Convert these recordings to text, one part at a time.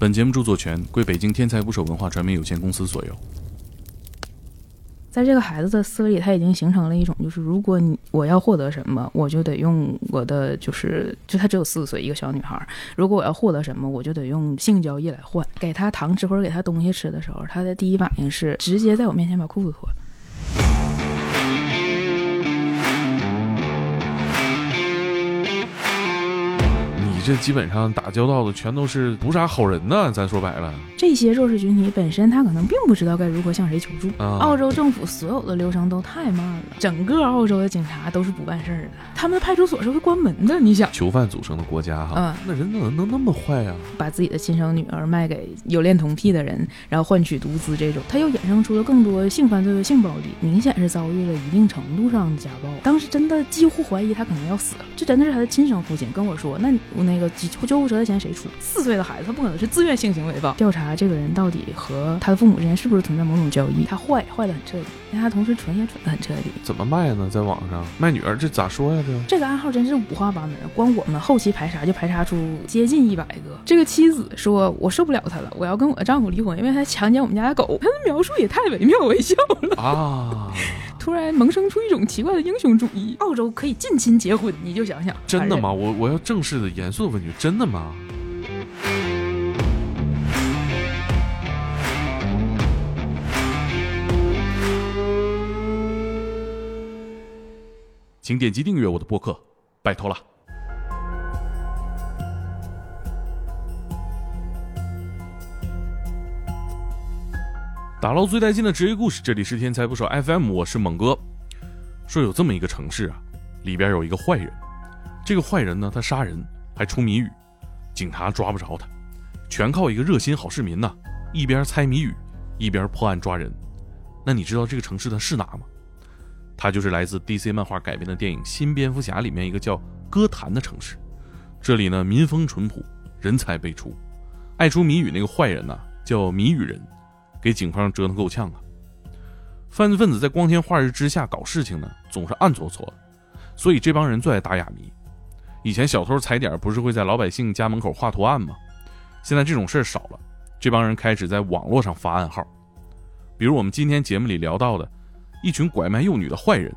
本节目著作权归北京天才捕手文化传媒有限公司所有。在这个孩子的思维里，他已经形成了一种，就是如果你我要获得什么，我就得用我的，就是就他只有四岁一个小女孩，如果我要获得什么，我就得用性交易来换。给他糖吃或者给他东西吃的时候，他的第一反应是直接在我面前把裤子脱了。这基本上打交道的全都是不啥好人呢，咱说白了，这些弱势群体本身他可能并不知道该如何向谁求助。啊澳洲政府所有的流程都太慢了，整个澳洲的警察都是不办事儿的，他们的派出所是会关门的。你想，囚犯组成的国家哈，嗯，那人怎么能那么坏呀？把自己的亲生女儿卖给有恋童癖的人，然后换取毒资，这种他又衍生出了更多性犯罪和性暴力，明显是遭遇了一定程度上的家暴。当时真的几乎怀疑他可能要死了，这真的是他的亲生父亲跟我说，那我那。那个救救护车的钱谁出？四岁的孩子他不可能是自愿性行为吧？调查这个人到底和他的父母之间是不是存在某种交易？他坏坏的很彻底，但他同时蠢也蠢的很彻底。怎么卖呢？在网上卖女儿，这咋说呀？这这个暗号真是五花八门，光我们后期排查就排查出接近一百个。这个妻子说：“我受不了他了，我要跟我的丈夫离婚，因为他强奸我们家的狗。”他的描述也太惟妙惟肖了啊！突然萌生出一种奇怪的英雄主义。澳洲可以近亲结婚，你就想想，真的吗？我我要正式的、严肃的问句，真的吗？请点击订阅我的播客，拜托了。打捞最带劲的职业故事，这里是天才不少 FM，我是猛哥。说有这么一个城市啊，里边有一个坏人，这个坏人呢，他杀人还出谜语，警察抓不着他，全靠一个热心好市民呐，一边猜谜语，一边破案抓人。那你知道这个城市它是哪吗？它就是来自 DC 漫画改编的电影《新蝙蝠侠》里面一个叫歌坛的城市。这里呢，民风淳朴，人才辈出，爱出谜语那个坏人呢，叫谜语人。给警方折腾够呛啊！犯罪分子在光天化日之下搞事情呢，总是暗搓搓的，所以这帮人最爱打哑谜。以前小偷踩点不是会在老百姓家门口画图案吗？现在这种事儿少了，这帮人开始在网络上发暗号。比如我们今天节目里聊到的，一群拐卖幼女的坏人，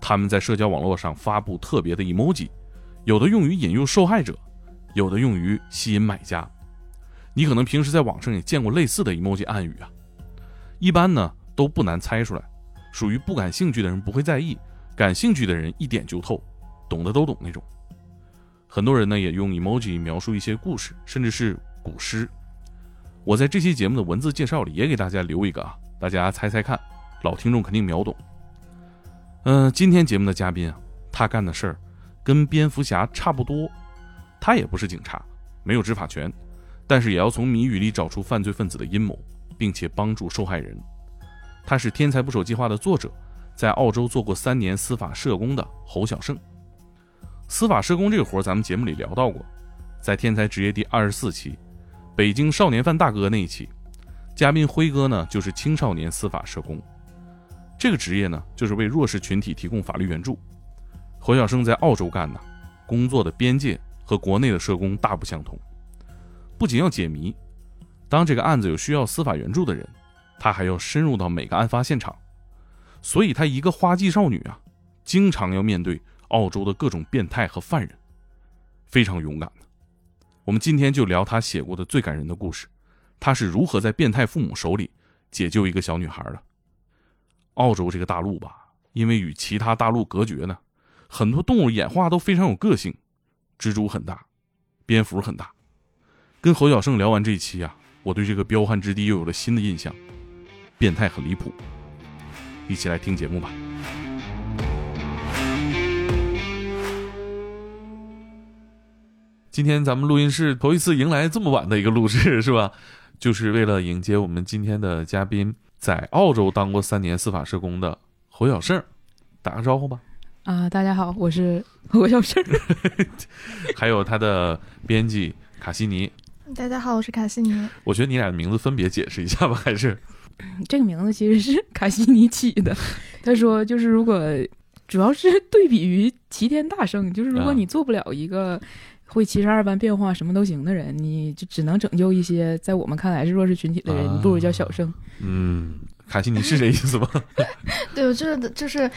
他们在社交网络上发布特别的 emoji，有的用于引诱受害者，有的用于吸引买家。你可能平时在网上也见过类似的 emoji 暗语啊。一般呢都不难猜出来，属于不感兴趣的人不会在意，感兴趣的人一点就透，懂的都懂那种。很多人呢也用 emoji 描述一些故事，甚至是古诗。我在这期节目的文字介绍里也给大家留一个啊，大家猜猜看，老听众肯定秒懂。嗯，今天节目的嘉宾啊，他干的事儿跟蝙蝠侠差不多，他也不是警察，没有执法权，但是也要从谜语里找出犯罪分子的阴谋。并且帮助受害人，他是“天才捕手计划”的作者，在澳洲做过三年司法社工的侯小胜。司法社工这个活儿，咱们节目里聊到过，在《天才职业》第二十四期“北京少年犯大哥”那一期，嘉宾辉哥呢就是青少年司法社工。这个职业呢，就是为弱势群体提供法律援助。侯小胜在澳洲干的，工作的边界和国内的社工大不相同，不仅要解谜。当这个案子有需要司法援助的人，他还要深入到每个案发现场，所以他一个花季少女啊，经常要面对澳洲的各种变态和犯人，非常勇敢的。我们今天就聊他写过的最感人的故事，他是如何在变态父母手里解救一个小女孩的。澳洲这个大陆吧，因为与其他大陆隔绝呢，很多动物演化都非常有个性，蜘蛛很大，蝙蝠很大。跟侯小胜聊完这一期啊。我对这个彪悍之地又有了新的印象，变态很离谱。一起来听节目吧。今天咱们录音室头一次迎来这么晚的一个录制，是吧？就是为了迎接我们今天的嘉宾，在澳洲当过三年司法社工的侯小胜，打个招呼吧。啊，大家好，我是 侯小胜。还有他的编辑卡西尼。大家好，我是卡西尼。我觉得你俩的名字分别解释一下吧，还是这个名字其实是卡西尼起的。他说，就是如果主要是对比于齐天大圣，就是如果你做不了一个会七十二般变化，什么都行的人，你就只能拯救一些在我们看来是弱势群体的人，你不如叫小生。嗯，卡西，你是这意思吗？对，我就是就是，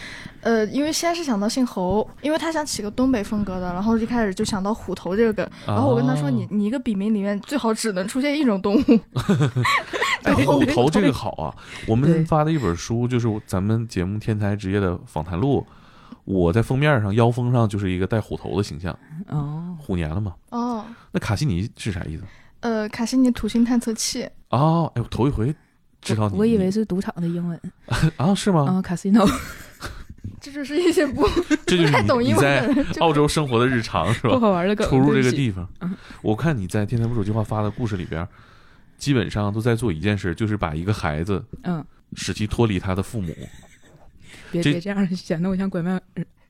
呃，因为先是想到姓侯，因为他想起个东北风格的，然后一开始就想到虎头这个梗，然后我跟他说，你你一个笔名里面最好只能出现一种动物。哎，虎头这个好啊！我们发的一本书就是咱们节目《天才职业的访谈录》。我在封面上腰封上就是一个带虎头的形象哦，虎年了嘛。哦，那卡西尼是啥意思？呃，卡西尼土星探测器。哦，哎，我头一回知道你，我以为是赌场的英文。啊，是吗？啊，casino，这就是一些不 这就是你你在澳洲生活的日常是吧？不好玩的梗，出入这个地方，我看你在天才不手计划发的故事里边，基本上都在做一件事，就是把一个孩子嗯，使其脱离他的父母。别别这样，显得我像拐卖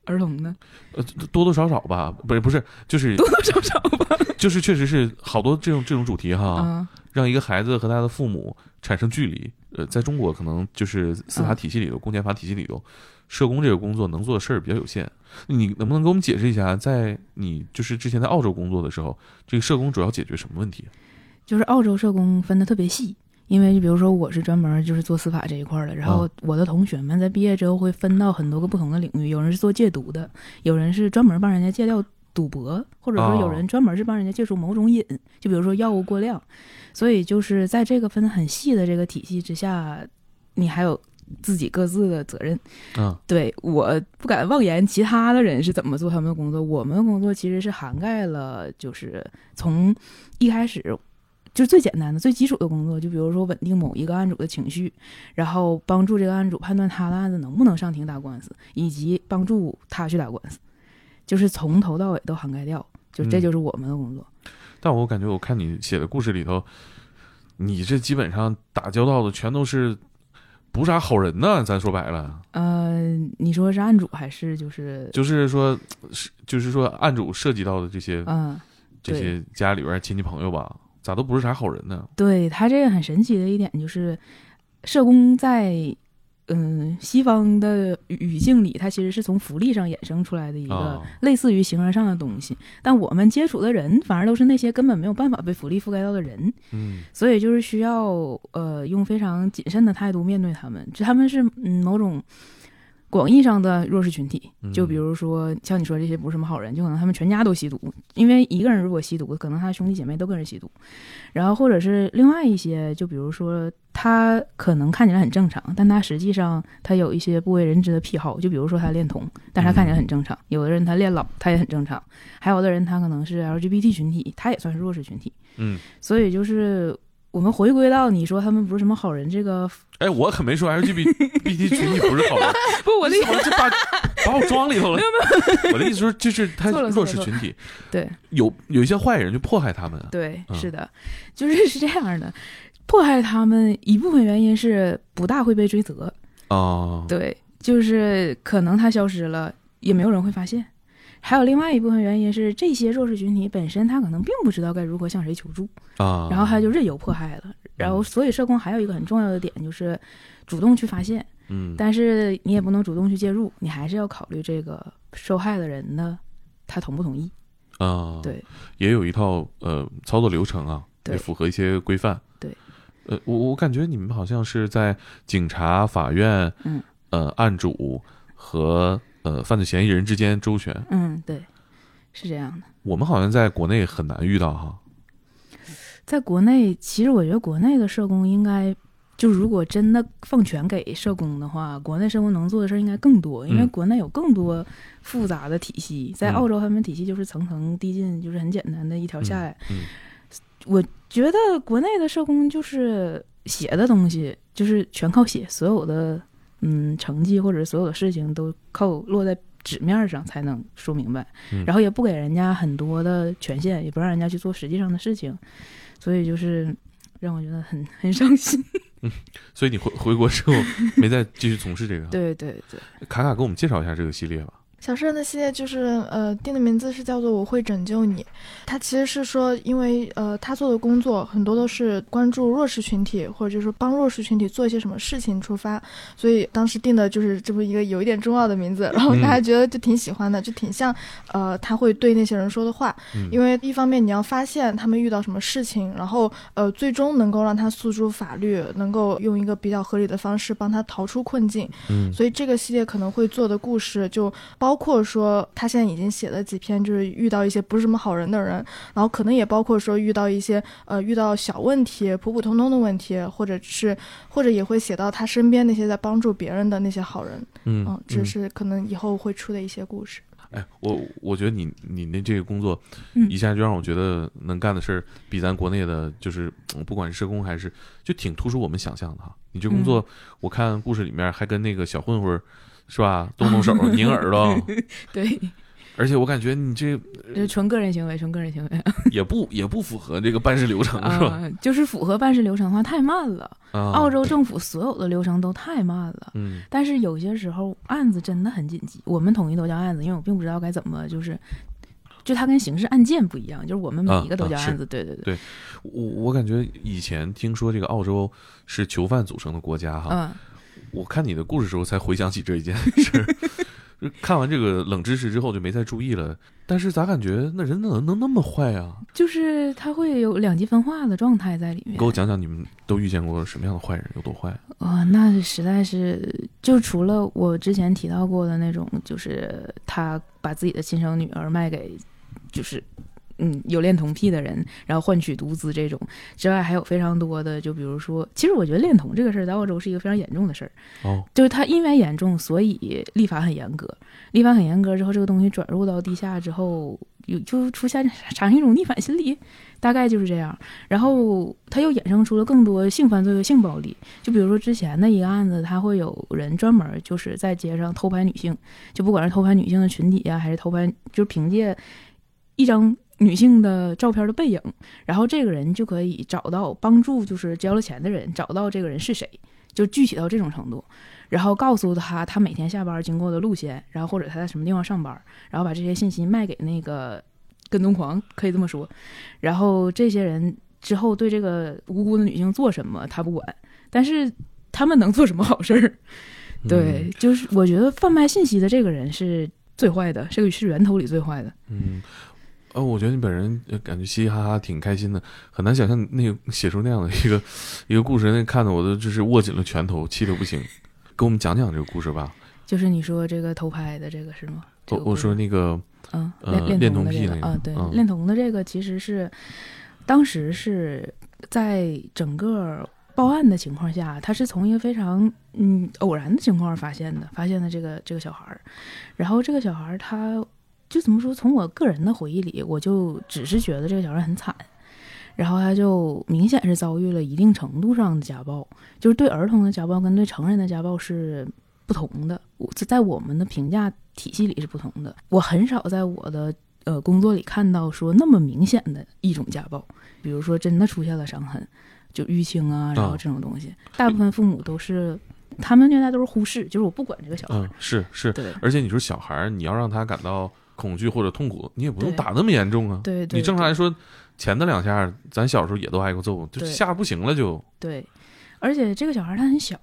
儿童呢。呃，多多少少吧，不是不是，就是多多少少吧，就是确实是好多这种这种主题哈，让一个孩子和他的父母产生距离。呃，在中国可能就是司法体系里头、公检法体系里头，社工这个工作能做的事儿比较有限。你能不能给我们解释一下，在你就是之前在澳洲工作的时候，这个社工主要解决什么问题？就是澳洲社工分的特别细。因为就比如说我是专门就是做司法这一块的，然后我的同学们在毕业之后会分到很多个不同的领域，有人是做戒毒的，有人是专门帮人家戒掉赌博，或者说有人专门是帮人家戒除某种瘾，就比如说药物过量。所以就是在这个分的很细的这个体系之下，你还有自己各自的责任。嗯，对，我不敢妄言其他的人是怎么做他们的工作，我们的工作其实是涵盖了，就是从一开始。就是最简单的、最基础的工作，就比如说稳定某一个案主的情绪，然后帮助这个案主判断他的案子能不能上庭打官司，以及帮助他去打官司，就是从头到尾都涵盖掉。就这就是我们的工作。但我感觉，我看你写的故事里头，你这基本上打交道的全都是不啥好人呢。咱说白了，呃，你说是案主还是就是就是说是就是说案主涉及到的这些嗯这些家里边亲戚朋友吧。咋都不是啥好人呢？对他这个很神奇的一点就是，社工在嗯西方的语境里，它其实是从福利上衍生出来的一个类似于形而上的东西。但我们接触的人反而都是那些根本没有办法被福利覆盖到的人，嗯，所以就是需要呃用非常谨慎的态度面对他们，就他们是嗯某种。广义上的弱势群体，就比如说像你说这些不是什么好人，就可能他们全家都吸毒。因为一个人如果吸毒，可能他兄弟姐妹都跟着吸毒。然后或者是另外一些，就比如说他可能看起来很正常，但他实际上他有一些不为人知的癖好。就比如说他恋童，但是他看起来很正常。有的人他恋老，他也很正常。还有的人他可能是 LGBT 群体，他也算是弱势群体。嗯，所以就是。我们回归到你说他们不是什么好人这个，哎，我可没说 LGBT 群体不是好人，不，我的意思是把把我装里头了。没有没有，我的意思说就是他弱势群体，对，有有一些坏人就迫害他们。对，是的，就是是这样的，迫害他们一部分原因是不大会被追责。啊，对，就是可能他消失了，也没有人会发现。还有另外一部分原因是，这些弱势群体本身他可能并不知道该如何向谁求助啊，然后他就任由迫害了。然后，所以社工还有一个很重要的点就是主动去发现，嗯，但是你也不能主动去介入，你还是要考虑这个受害的人呢他同不同意啊。对，也有一套呃操作流程啊，也符合一些规范。对，呃，我我感觉你们好像是在警察、法院，嗯，呃，案主和。呃，犯罪嫌疑人之间周旋，嗯，对，是这样的。我们好像在国内很难遇到哈。在国内，其实我觉得国内的社工应该，就如果真的放权给社工的话，国内社工能做的事儿应该更多，因为国内有更多复杂的体系。在澳洲，他们体系就是层层递进，就是很简单的一条下来。嗯，我觉得国内的社工就是写的东西，就是全靠写，所有的。嗯，成绩或者所有的事情都靠落在纸面上才能说明白，然后也不给人家很多的权限，也不让人家去做实际上的事情，所以就是让我觉得很很伤心。嗯，所以你回回国之后没再继续从事这个？对对对。卡卡给我们介绍一下这个系列吧。小诗人的系列就是呃定的名字是叫做我会拯救你，他其实是说因为呃他做的工作很多都是关注弱势群体或者就是帮弱势群体做一些什么事情出发，所以当时定的就是这么一个有一点中二的名字，然后大家觉得就挺喜欢的，就挺像呃他会对那些人说的话，因为一方面你要发现他们遇到什么事情，然后呃最终能够让他诉诸法律，能够用一个比较合理的方式帮他逃出困境，嗯，所以这个系列可能会做的故事就包。包括说他现在已经写了几篇，就是遇到一些不是什么好人的人，然后可能也包括说遇到一些呃遇到小问题、普普通通的问题，或者是或者也会写到他身边那些在帮助别人的那些好人，嗯，这是可能以后会出的一些故事。哎，我我觉得你你那这个工作，一下就让我觉得能干的事儿比咱国内的，就是不管是社工还是，就挺突出我们想象的哈。你这工作，我看故事里面还跟那个小混混。是吧？动动手，拧耳朵。对，而且我感觉你这这纯个人行为，纯个人行为，也不也不符合这个办事流程，是吧？就是符合办事流程的话，太慢了。澳洲政府所有的流程都太慢了。嗯。但是有些时候案子真的很紧急，我们统一都叫案子，因为我并不知道该怎么，就是就它跟刑事案件不一样，就是我们每一个都叫案子。对对对。对，我我感觉以前听说这个澳洲是囚犯组成的国家，哈。嗯。我看你的故事时候才回想起这一件事，看完这个冷知识之后就没再注意了。但是咋感觉那人怎么能那么坏啊？就是他会有两极分化的状态在里面。给我讲讲你们都遇见过什么样的坏人，有多坏？啊，那实在是就除了我之前提到过的那种，就是他把自己的亲生女儿卖给，就是。嗯，有恋童癖的人，然后换取毒资这种之外，还有非常多的，就比如说，其实我觉得恋童这个事儿在澳洲是一个非常严重的事儿。哦，就是它因为严重，所以立法很严格。立法很严格之后，这个东西转入到地下之后，有就出现产生一种逆反心理，大概就是这样。然后它又衍生出了更多性犯罪和性暴力。就比如说之前的一个案子，他会有人专门就是在街上偷拍女性，就不管是偷拍女性的群体呀，还是偷拍，就是凭借一张。女性的照片的背影，然后这个人就可以找到帮助，就是交了钱的人，找到这个人是谁，就具体到这种程度，然后告诉他他每天下班经过的路线，然后或者他在什么地方上班，然后把这些信息卖给那个跟踪狂，可以这么说。然后这些人之后对这个无辜的女性做什么他不管，但是他们能做什么好事儿？对，就是我觉得贩卖信息的这个人是最坏的，这个是源头里最坏的。嗯。呃，我觉得你本人感觉嘻嘻哈哈，挺开心的，很难想象那个写出那样的一个一个故事，那看的我都就是握紧了拳头，气得不行。给我们讲讲这个故事吧。就是你说这个偷拍的这个是吗？我我说那个，嗯，恋恋童癖那个啊，对，恋童的这个其实是当时是在整个报案的情况下，他是从一个非常嗯偶然的情况发现的，发现的这个这个小孩儿，然后这个小孩儿他。就怎么说？从我个人的回忆里，我就只是觉得这个小孩很惨，然后他就明显是遭遇了一定程度上的家暴，就是对儿童的家暴跟对成人的家暴是不同的，在我们的评价体系里是不同的。我很少在我的呃工作里看到说那么明显的一种家暴，比如说真的出现了伤痕，就淤青啊，然后这种东西，大部分父母都是他们虐待都是忽视，就是我不管这个小孩。嗯，是是，对。而且你说小孩，你要让他感到。恐惧或者痛苦，你也不用打那么严重啊。对，你正常来说，前的两下，咱小时候也都挨过揍，就吓不行了就。对，而且这个小孩他很小，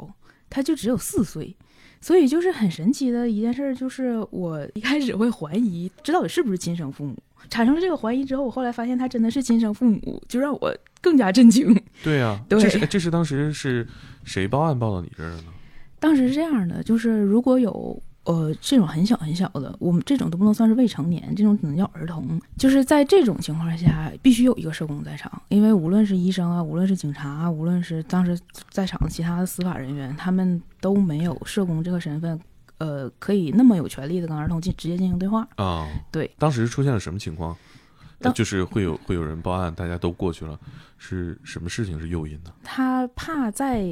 他就只有四岁，所以就是很神奇的一件事，就是我一开始会怀疑，这到底是不是亲生父母？产生了这个怀疑之后，我后来发现他真的是亲生父母，就让我更加震惊。对呀，这是这是当时是谁报案报到你这儿的呢？当时是这样的，就是如果有。呃，这种很小很小的，我们这种都不能算是未成年，这种只能叫儿童。就是在这种情况下，必须有一个社工在场，因为无论是医生啊，无论是警察啊，无论是当时在场的其他的司法人员，他们都没有社工这个身份，呃，可以那么有权利的跟儿童进直接进行对话啊。对，当时出现了什么情况？就是会有会有人报案，大家都过去了，是什么事情是诱因呢？他怕在。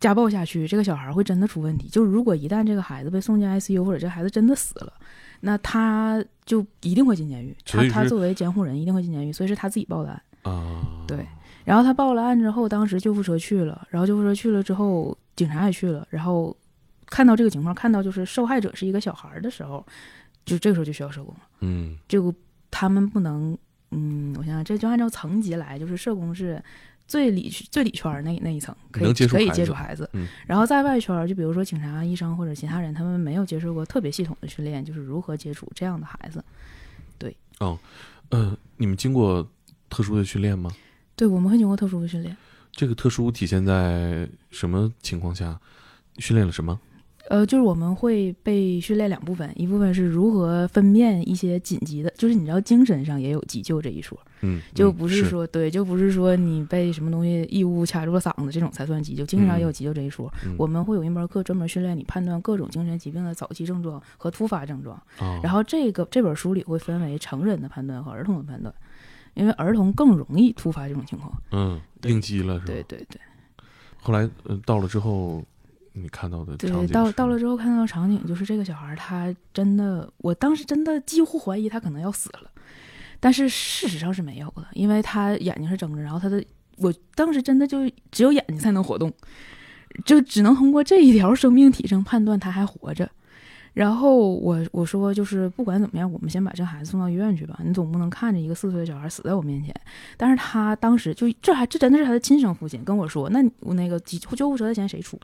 家暴下去，这个小孩会真的出问题。就是如果一旦这个孩子被送进 ICU，或者这孩子真的死了，那他就一定会进监狱。他他作为监护人一定会进监狱，所以是他自己报的案。啊，对。然后他报了案之后，当时救护车去了，然后救护车去了之后，警察也去了。然后看到这个情况，看到就是受害者是一个小孩的时候，就这个时候就需要社工了。嗯就他们不能，嗯，我想想，这就按照层级来，就是社工是最里最里圈儿那那一层，可以能接触可以孩子接触孩子。嗯然后在外圈儿，就比如说警察、医生或者其他人，他们没有接受过特别系统的训练，就是如何接触这样的孩子。对，哦呃，你们经过特殊的训练吗？对，我们会经过特殊的训练。这个特殊体现在什么情况下？训练了什么？呃，就是我们会被训练两部分，一部分是如何分辨一些紧急的，就是你知道精神上也有急救这一说，嗯，就嗯不是说、对，就不是说你被什么东西异物卡住了嗓子这种才算急救，精神上也有急救这一说。嗯我们会有一门课专门训练你判断各种精神疾病的早期症状和突发症状。哦然后这个这本书里会分为成人的判断和儿童的判断，因为儿童更容易突发这种情况。嗯，应激了是吧？对对对后来呃到了之后，你看到的场对，景是到到了之后看到场景就是这个小孩儿他真的，我当时真的几乎怀疑他可能要死了，但是事实上是没有的，因为他眼睛是睁着，然后他的我当时真的就只有眼睛才能活动，就只能通过这一条生命体征判断他还活着。然后我我说就是不管怎么样，我们先把这孩子送到医院去吧。你总不能看着一个四岁的小孩死在我面前。但是他当时就这还这真的是他的亲生父亲跟我说，那我那个急救护车的钱谁出？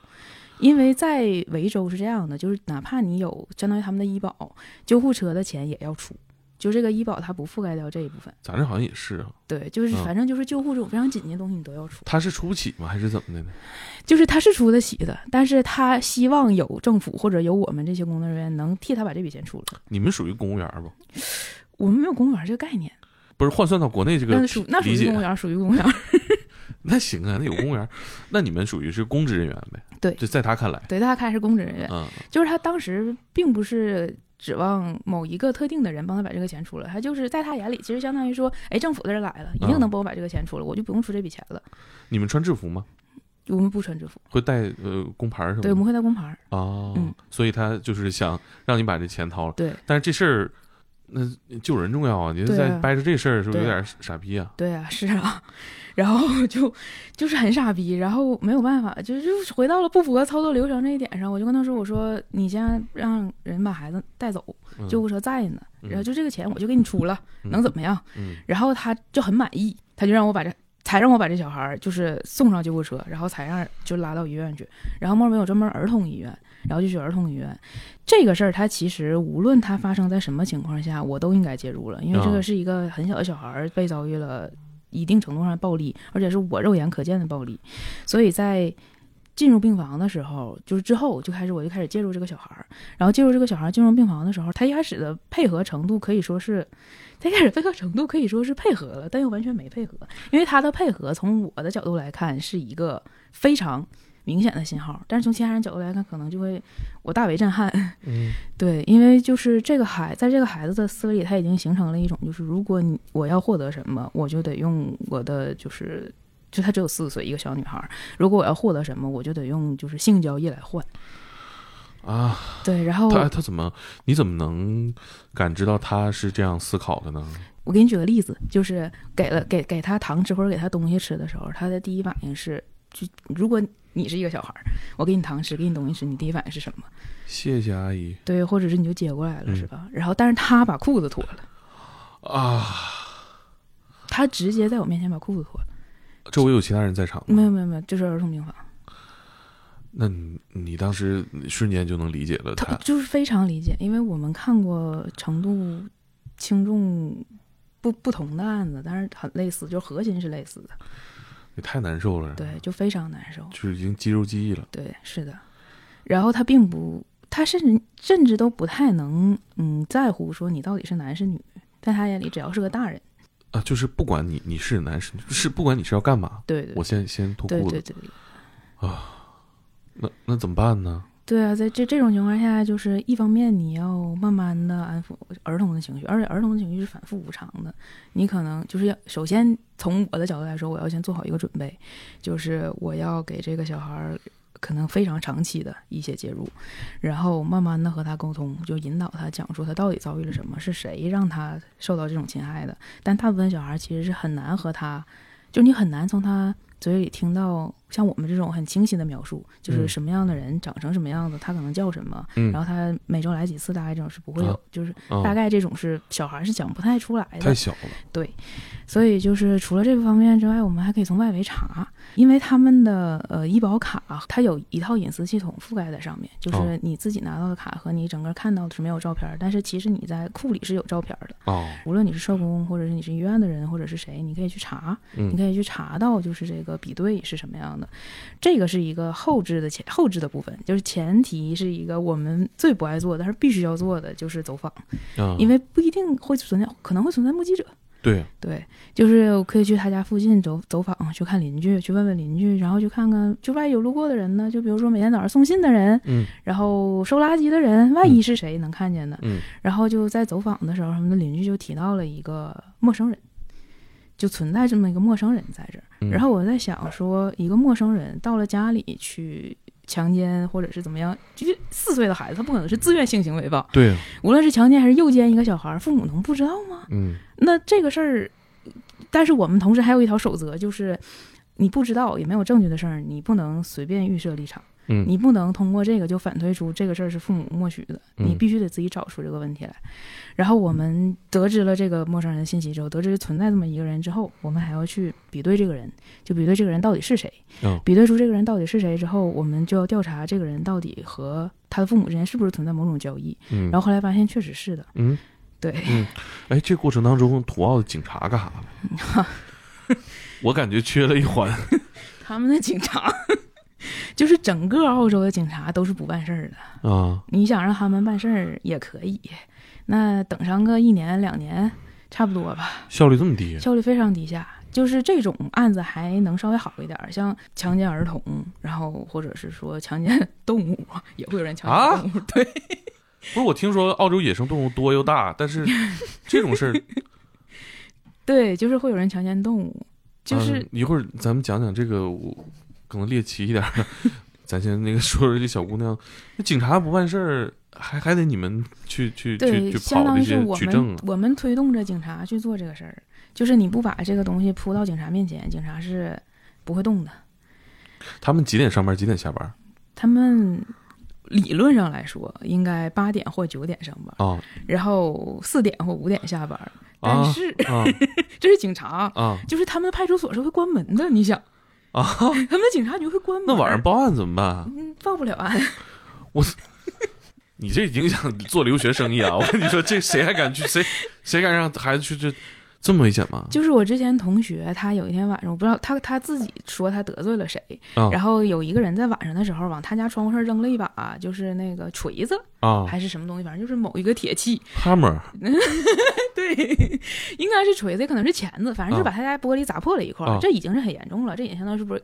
因为在维州是这样的，就是哪怕你有相当于他们的医保，救护车的钱也要出，就这个医保它不覆盖掉这一部分。咱这好像也是啊。对，就是嗯反正就是救护这种非常紧急的东西你都要出。他是出不起吗？还是怎么的呢？就是他是出得起的，但是他希望有政府或者有我们这些工作人员能替他把这笔钱出了。你们属于公务员不？我们没有公务员这个概念，不是换算到国内这个那属那属于公务员，属于公务员。那行啊，那有公务员，那你们属于是公职人员呗？对就在他看来，对，他看来是公职人员，嗯，就是他当时并不是指望某一个特定的人帮他把这个钱出了，他就是在他眼里，其实相当于说，哎，政府的人来了，一定能帮我把这个钱出了，我就不用出这笔钱了。你们穿制服吗？我们不穿制服，会带呃工牌什么？对，我们会带工牌嗯所以他就是想让你把这钱掏了，对，但是这事儿，那救人重要啊！你在掰着这事儿，是不是有点傻逼啊？对啊，是啊，然后就就是很傻逼，然后没有办法，就就回到了不符合操作流程这一点上，我就跟他说，我说你先让人把孩子带走，嗯救护车在呢，嗯然后就这个钱我就给你出了，嗯能怎么样？嗯然后他就很满意，他就让我把这。才让我把这小孩儿就是送上救护车，然后才让就拉到医院去。然后莫尔没有专门儿童医院，然后就去儿童医院。这个事儿，他其实无论他发生在什么情况下，我都应该介入了，因为这啊个是一个很小的小孩儿被遭遇了一定程度上的暴力，而且是我肉眼可见的暴力。所以在进入病房的时候，就是之后就开始我就开始介入这个小孩儿，然后介入这个小孩儿进入病房的时候，他一开始的配合程度可以说是，他一开始配合程度可以说是配合了，但又完全没配合，因为他的配合从我的角度来看是一个非常明显的信号，但是从其他人角度来看，可能就会我大为震撼。嗯 对，因为就是这个孩，在这个孩子的思维里，他已经形成了一种，就是如果你我要获得什么，我就得用我的就是。就她只有四岁，一个小女孩儿。如果我要获得什么，我就得用就是性交易来换。啊，对，然后他他怎么？你怎么能感知到他是这样思考的呢？我给你举个例子，就是给了给给他糖吃或者给他东西吃的时候，他的第一反应是，就如果你是一个小孩儿，我给你糖吃，给你东西吃，你第一反应是什么？谢谢阿姨对，或者是你就接过来了，嗯是吧？然后，但是他把裤子脱了，啊！他直接在我面前把裤子脱了。周围有其他人在场吗？没有没有没有，就是儿童病房。那你你当时瞬间就能理解了他他就是非常理解，因为我们看过程度轻重不不同的案子，但是很类似，就是核心是类似的。也太难受了，对，就非常难受。就是已经肌肉记忆了。对，是的。然后他并不，他甚至甚至都不太能嗯在乎说你到底是男是女，在他眼里只要是个大人，啊，就是不管你你是男是女，是不管你是要干嘛，对对我先先脱裤子，对对对对。那那怎么办呢？对啊，在这这种情况下，就是一方面你要慢慢的安抚儿童的情绪，而且儿童的情绪是反复无常的。你可能就是要首先从我的角度来说，我要先做好一个准备，就是我要给这个小孩儿可能非常长期的一些介入，然后慢慢的和他沟通，就引导他讲述他到底遭遇了什么，是谁让他受到这种侵害的。但大部分小孩其实是很难和他，就你很难从他嘴里听到像我们这种很清晰的描述，就是嗯什么样的人长成什么样子，他可能叫什么，嗯然后他每周来几次，大概这种是不会有，啊就是啊大概这种是小孩是讲不太出来的太。小了，对，所以就是除了这个方面之外，我们还可以从外围查，因为他们的呃医保卡它有一套隐私系统覆盖在上面，就哦是你自己拿到的卡和你整个看到的是没有照片儿，但是其实你在库里是有照片儿的。哦，无论你是社工，或者是你是医院的人，或者是谁，你可以去查，你嗯可以去查到就是这个比对是什么样的。这个是一个后置的前后置的部分，就是前提是一个我们最不爱做，但是必须要做的就是走访，啊，因为不一定会存在，可能会存在目击者。对，对，就是我可以去他家附近走走访，去看邻居，去问问邻居，然后去看看，就万一有路过的人呢，就比如说每天早上送信的人，嗯。然后收垃圾的人，万一是谁能看见的，嗯。然后就在走访的时候，他们的邻居就提到了一个陌生人，就存在这么一个陌生人在这儿。嗯然后我在想说，一个陌生人到了家里去强奸或者是怎么样，就是四岁的孩子，他不可能是自愿性行为吧？对，无论是强奸还是诱奸一个小孩，父母能不知道吗？嗯那这个事儿，但是我们同时还有一条守则，就是你不知道也没有证据的事儿，你不能随便预设立场。嗯，你不能通过这个就反推出这个事儿是父母默许的，嗯你必须得自己找出这个问题来。然后我们得知了这个陌生人的信息之后，得知存在这么一个人之后，我们还要去比对这个人，就比对这个人到底是谁。嗯比对出这个人到底是谁之后，我们就要调查这个人到底和他的父母之间是不是存在某种交易。嗯，然后后来发现确实是的，嗯，对，嗯哎，这过程当中，土澳的警察干啥了？我感觉缺了一环。他们的警察。就是整个澳洲的警察都是不办事儿的，啊，你想让他们办事儿也可以，那等上个一年两年差不多吧，效率这么低？效率非常低下。就是这种案子还能稍微好一点儿，像强奸儿童，然后或者是说强奸动物，也会有人强啊奸动物。对，不是，我听说澳洲野生动物多又大，但是这种事儿，对，就是会有人强奸动物，就是、嗯一会儿咱们讲讲这个，我可能猎奇一点 咱先那个说说这小姑娘，那警察不办事儿，还还得你们去去去对，去相跑这些当于是我举证啊。们我们推动着警察去做这个事儿，就是你不把这个东西扑到警察面前，警察是不会动的。他们几点上班？几点下班？他们理论上来说应该八点或九点上班，啊然后四点或五点下班。但啊是、啊这是警察，啊就是他们的派出所是会关门的。你想，啊！他们的警察局会关门，那晚上报案怎么办？嗯报不了案。我你这影响做留学生意啊！我跟你说，这谁还敢去？谁谁敢让孩子去这这么危险吗？就是我之前同学，他有一天晚上，我不知道他他自己说他得罪了谁，啊然后有一个人在晚上的时候往他家窗户上扔了一把，就是那个锤子啊还是什么东西，反正就是某一个铁器，，hammer 对，应该是锤子，也可能是钳子，反正就把他家玻璃砸破了一块儿，啊这已经是很严重了，这已经相当于是不是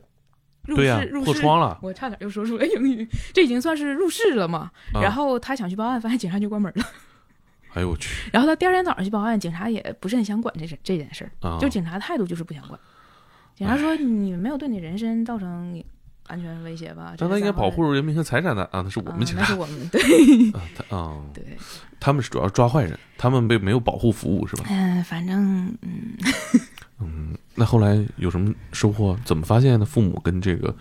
入室、入室。破窗了。我差点又说出了英语，这已经算是入室了嘛？啊然后他想去报案，发现警察局关门了。哎呦我去然后他第二天早上去报案，警察也不是很想管这事这件事儿，啊！就警察态度就是不想管。警察说：“你没有对你人身造成安全威胁吧？”但他应该保护人民和财产的啊，那是我们警察啊那是我们 对啊，他啊，对，他们是主要抓坏人，他们被没有保护服务是吧？嗯，反正嗯，嗯，那后来有什么收获？怎么发现的？父母跟这个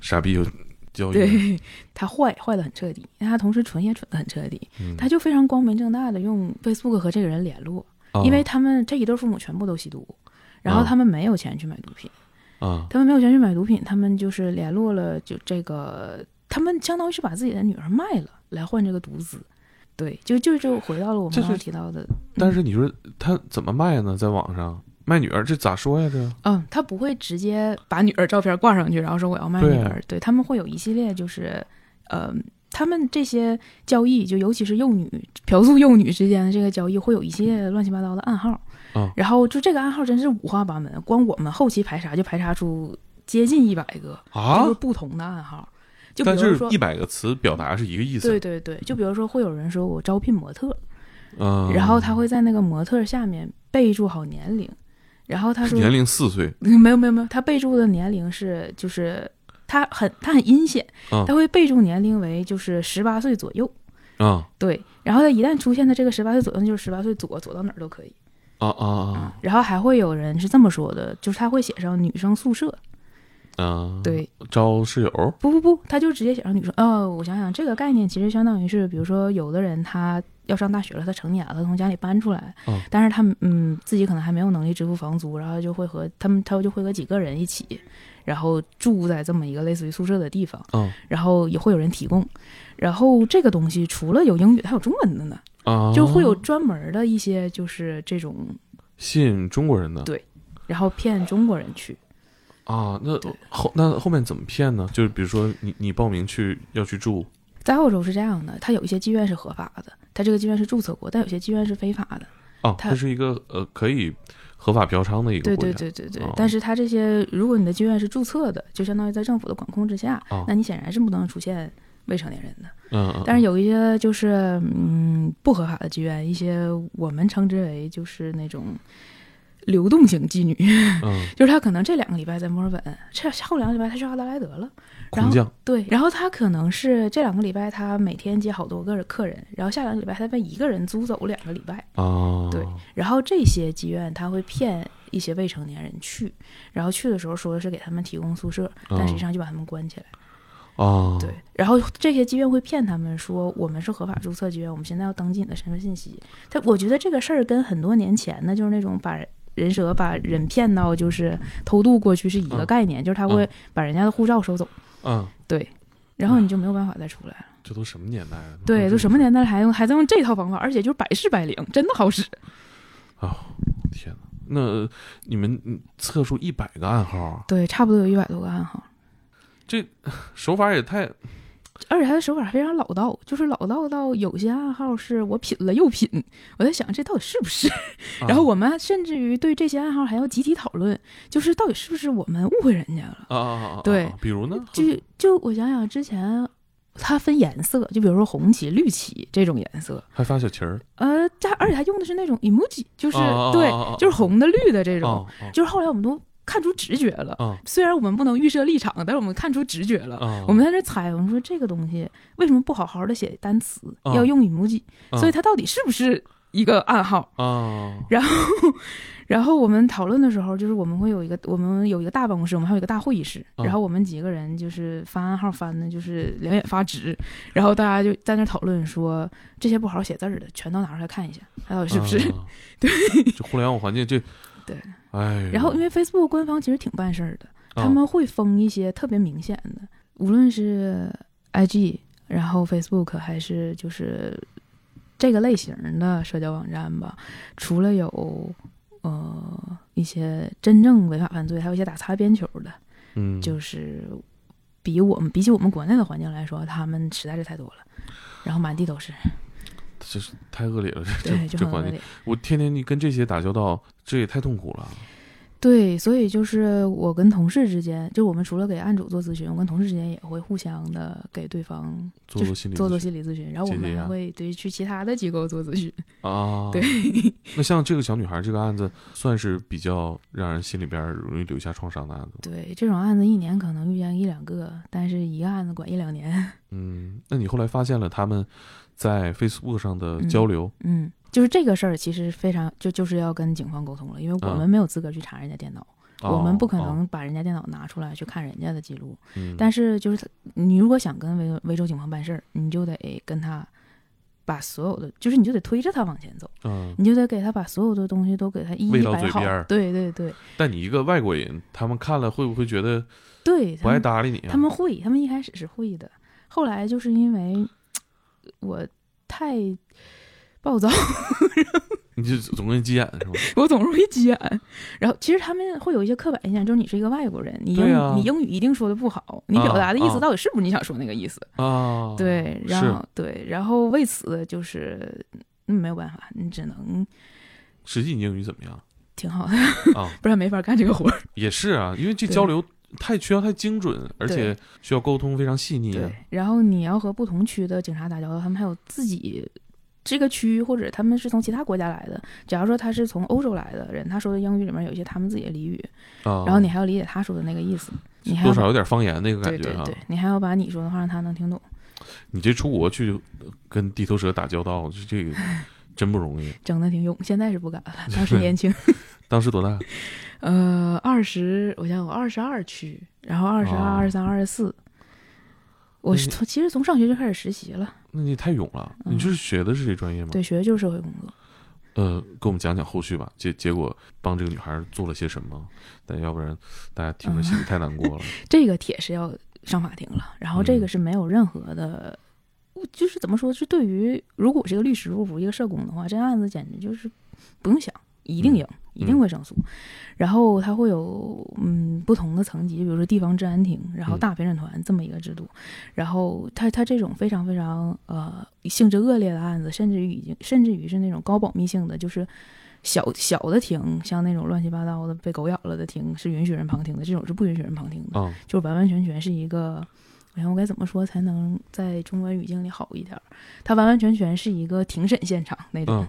傻逼有交易？对 他坏坏的很彻底，但他同时蠢也蠢的很彻底。嗯，他就非常光明正大的用 Facebook 和这个人联络，啊因为他们这一对父母全部都吸毒，然后啊他们没有钱去买毒品，啊他们没有钱去买毒品，他们就是联络了就这个，他们相当于是把自己的女儿卖了来换这个毒资。对，就就就回到了我们刚提到的，但是你说他怎么卖呢？在网上卖女儿，这咋说呀？这嗯，他不会直接把女儿照片挂上去，然后说我要卖女儿。对他们会有一系列就是，呃，他们这些交易，就尤其是幼女嫖宿幼女之间的这个交易，会有一系列乱七八糟的暗号。啊然后就这个暗号真是五花八门，光我们后期排查就排查出接近一百个，啊就是，不同的暗号。就比但如说是一，百个词表达是一个意思。对对对，就比如说会有人说我招聘模特，嗯，然后他会在那个模特下面备注好年龄，然后他说年龄四岁。没有没有没有，他备注的年龄是就是他很他很阴险，嗯他会备注年龄为就是十八岁左右，啊。对，然后他一旦出现的这个十八岁左右，那就是十八岁左左到哪儿都可以，啊啊啊。然后还会有人是这么说的，就是他会写上女生宿舍，啊！，对，招室友？不不不，他就直接写上女生。哦，我想想，这个概念其实相当于是，比如说有的人他要上大学了，他成年了，他从家里搬出来，嗯但是他嗯自己可能还没有能力支付房租，然后就会和他们他就会和几个人一起，然后住在这么一个类似于宿舍的地方，嗯然后也会有人提供。然后这个东西除了有英语，还有中文的呢，啊，就会有专门的一些就是这种，吸引中国人的对然后骗中国人去。啊。那后那后面怎么骗呢？就是比如说你你报名去要去住在澳洲是这样的，它有一些妓院是合法的，它这个妓院是注册过，但有些妓院是非法的。哦，它它是一个呃可以合法嫖娼的一个对国家。对对对对，哦但是它这些，如果你的妓院是注册的，就相当于在政府的管控之下，哦那你显然是不能出现未成年人的。嗯嗯，但是有一些就是嗯不合法的妓院，一些我们称之为就是那种流动型妓女，嗯。就是她可能这两个礼拜在墨尔本，这后两个礼拜她去阿德莱德了。然后降。对，然后她可能是这两个礼拜她每天接好多个客人，然后下两个礼拜她被一个人租走两个礼拜，哦，对然后这些妓院她会骗一些未成年人去，然后去的时候说的是给他们提供宿舍，但实际上就把他们关起来。哦，对，然后这些妓院会骗他们说我们是合法注册妓院，我们现在要登记你的身份信息。他我觉得这个事儿跟很多年前的就是那种把人蛇把人骗到就是偷渡过去是一个嗯概念，就是他会把人家的护照收走，嗯，对，然后你就没有办法再出来了。这都什么年代了？对，都什么年代了还用还在用这套方法，而且就是百试百灵，真的好使。哦天哪！那你们嗯测出一百个暗号啊，对，差不多有一百多个暗号。这手法也太而且他的手法非常老道，就是老道到有些暗号是我品了又品，我在想这到底是不是？啊然后我们甚至于对这些暗号还要集体讨论，就是到底是不是我们误会人家了？啊啊啊啊！对啊比如呢？就就我想想之前。它分颜色，就比如说红旗、绿旗这种颜色，还发小旗儿，呃，它而且它用的是那种 emoji，就是、对就是红的、绿的这种，哦就是后来我们都看出直觉了。哦虽然我们不能预设立场，但是我们看出直觉了。哦，我们在这猜，我们说这个东西为什么不好好的写单词，哦要用 emoji？、哦所以它到底是不是一个暗号？啊 然后，然后我们讨论的时候，就是我们会有一个，我们有一个大办公室，我们还有一个大会议室，嗯然后我们几个人就是翻暗号翻的，就是两眼发直，然后大家就在那讨论说，这些不好好写字儿的，全都拿出来看一下，它到底是不是？啊 对，这互联网环境这，对，哎，然后因为 Facebook 官方其实挺办事儿的，哦他们会封一些特别明显的，无论是 IG，然后 Facebook 还是就是这个类型的社交网站吧，除了有呃一些真正违法犯罪，还有一些打擦边球的，嗯，就是比我们比起我们国内的环境来说，他们实在是太多了，然后满地都是，这是太恶劣了，这对，这这环境。我天天你跟这些打交道，这也太痛苦了。对，所以就是我跟同事之间，就我们除了给案主做咨询，我跟同事之间也会互相的给对方做做心理做做咨询心理咨询，然后我们还会对去其他的机构做咨询。啊，对，那像这个小女孩这个案子，算是比较让人心里边容易留下创伤的案子。对，这种案子一年可能遇见一两个，但是一个案子管一两年。嗯，那你后来发现了他们在 Facebook 上的交流，嗯，就是这个事儿其实非常就就是要跟警方沟通了，因为我啊们没有资格去查人家电脑，哦我们不可哦能把人家电脑拿出来去看人家的记录。嗯，但是就是他你如果想跟维维州警方办事儿，你就得跟他把所有的，就是你就得推着他往前走，嗯，你就得给他把所有的东西都给他一一摆好。对对对但你一个外国人，他们看了会不会觉得对，不爱搭理你啊？他们会，他们一开始是会的，后来就是因为我太暴躁，你就总容易急眼是吧？我总容易急眼。然后其实他们会有一些刻板印象，就是你是一个外国人，你英语、你英语一定说的不好，你表达的意啊思到底是不是你想说那个意思？啊，对，然后对，然后为此就是嗯没有办法，你只能实际你英语怎么样挺好的，啊？不然没法干这个活儿。也是啊，因为这交流太需要太精准，而且需要沟通非常细腻啊。对，然后你要和不同区的警察打交道，他们还有自己这个区域或者他们是从其他国家来的。假如说他是从欧洲来的人，他说的英语里面有一些他们自己的俚语，啊，然后你还要理解他说的那个意思，你还多少有点方言那个感觉哈。对对对，你还要把你说的话让他能听懂。你这出国去跟地头蛇打交道，这这个 真不容易。整的挺勇，现在是不敢了，当时年轻。当时多大？呃，二十，我想我二十二去，然后二十二、哦二十三、二十四。我是从其实从上学就开始实习了，那你太勇了。你就是学的是这专业吗？对，学的就是社会工作。呃，给我们讲讲后续吧。结结果帮这个女孩做了些什么？但要不然大家听着心里太难过了。这个帖是要上法庭了，然后这个嗯是没有任何的，就是怎么说，是对于如果我是一个律师，如果不是一个社工的话，这案子简直就是不用想，一定赢，一定会胜诉。然后他会有嗯不同的层级，比如说地方治安庭，然后嗯大陪审团这么一个制度。然后他他这种非常非常呃性质恶劣的案子，甚至于已经甚至于是那种高保密性的，就是。小小的庭，像那种乱七八糟的被狗咬了的庭，是允许人旁听的，这种是不允许人旁听的。啊，就是完完全全是一个，我想我该怎么说才能在中文语境里好一点儿？它完完全全是一个庭审现场那种。嗯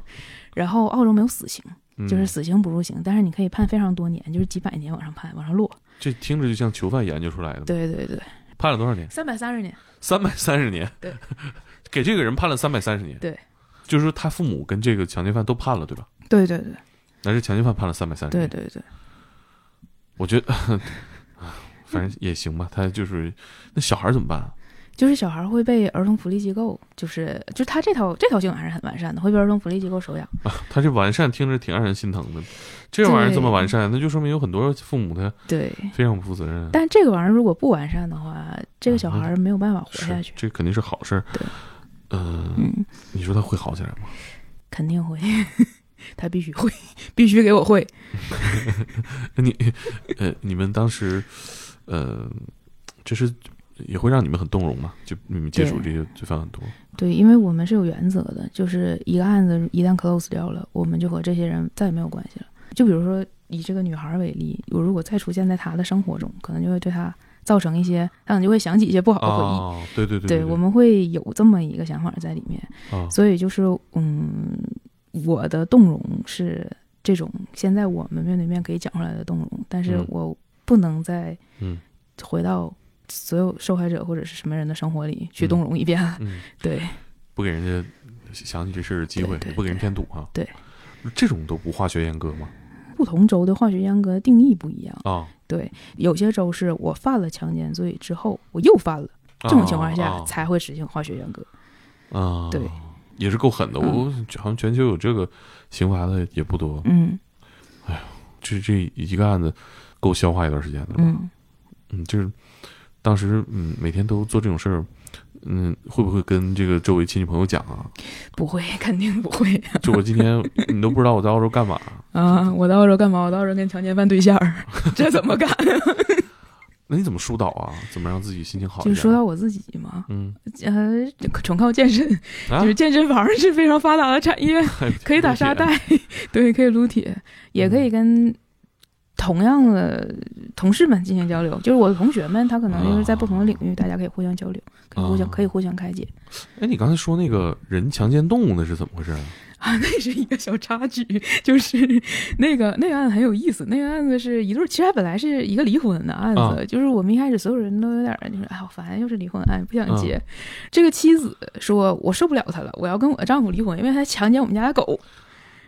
然后澳洲没有死刑，嗯就是死刑不入刑，但是你可以判非常多年，就是几百年往上判，往上落。这听着就像囚犯研究出来的。，对对对，判了多少年？三百三十年。三百三十年。对，给这个人判了三百三十年。对，就是说他父母跟这个强奸犯都判了，对吧？对对对那是强奸犯判了三百三十年。对对对，我觉得，反正也行吧。他就是那小孩怎么办啊？就是小孩会被儿童福利机构，就是就他这套这套系统还是很完善的，会被儿童福利机构收养。他这完善听着挺让人心疼的。这玩意儿这么完善，那就说明有很多父母他对，非常不负责任。但这个玩意儿如果不完善的话，这个小孩没有办法活下去。这肯定是好事儿。对，嗯、嗯，你说他会好起来吗？肯定会，他必须会，必须给我会。你，呃，你们当时，呃，这是也会让你们很动容嘛？就你们接触这些罪犯很多，对，因为我们是有原则的，就是一个案子一旦 close 掉了，我们就和这些人再也没有关系了。就比如说以这个女孩为例，我如果再出现在她的生活中，可能就会对她造成一些，她可能就会想起一些不好的回忆。哦，对对对对，我们会有这么一个想法在里面，啊，所以就是嗯，我的动容是这种现在我们面对面可以讲出来的动容，但是嗯我不能再嗯回到所有受害者或者是什么人的生活里去嗯动容一遍。嗯，对，不给人家想起这事儿的机会，不给人添堵啊。对，这种都不化学阉割吗？不同州的化学阉割定义不一样。啊，对，有些州是我犯了强奸罪之后，我又犯了，这种情况下啊才会实行化学阉割。啊，对，也是够狠的。嗯我好像全球有这个刑罚的也不多，嗯哎呀这这一个案子够消化一段时间的吧？嗯，嗯，就是当时嗯每天都做这种事儿，嗯，会不会跟这个周围亲戚朋友讲啊？不会，肯定不会 就我今天你都不知道我在澳洲干嘛，啊！我在澳洲干嘛？我到时候跟强奸犯对象，这怎么干？那你怎么疏导啊？怎么让自己心情好一点？就说到我自己嘛，嗯，呃，纯靠健身，啊就是健身房是非常发达的产业，可以打沙袋，对，可以撸铁，也可以跟同样的同事们进行交流。就是我的同学们，他可能就是在不同的领域，大家可以互相交流，可以互相啊可以互相开解哎，你刚才说那个人强奸动物那是怎么回事啊？啊。那是一个小插曲，就是那个 那个案子很有意思。那个案子是一对儿，其实它本来是一个离婚的案子，啊就是我们一开始所有人都有点儿就是哎，好烦，又是离婚案，不想嗯接。这个妻子说：“我受不了他了，我要跟我的丈夫离婚，因为他强奸我们家的狗。”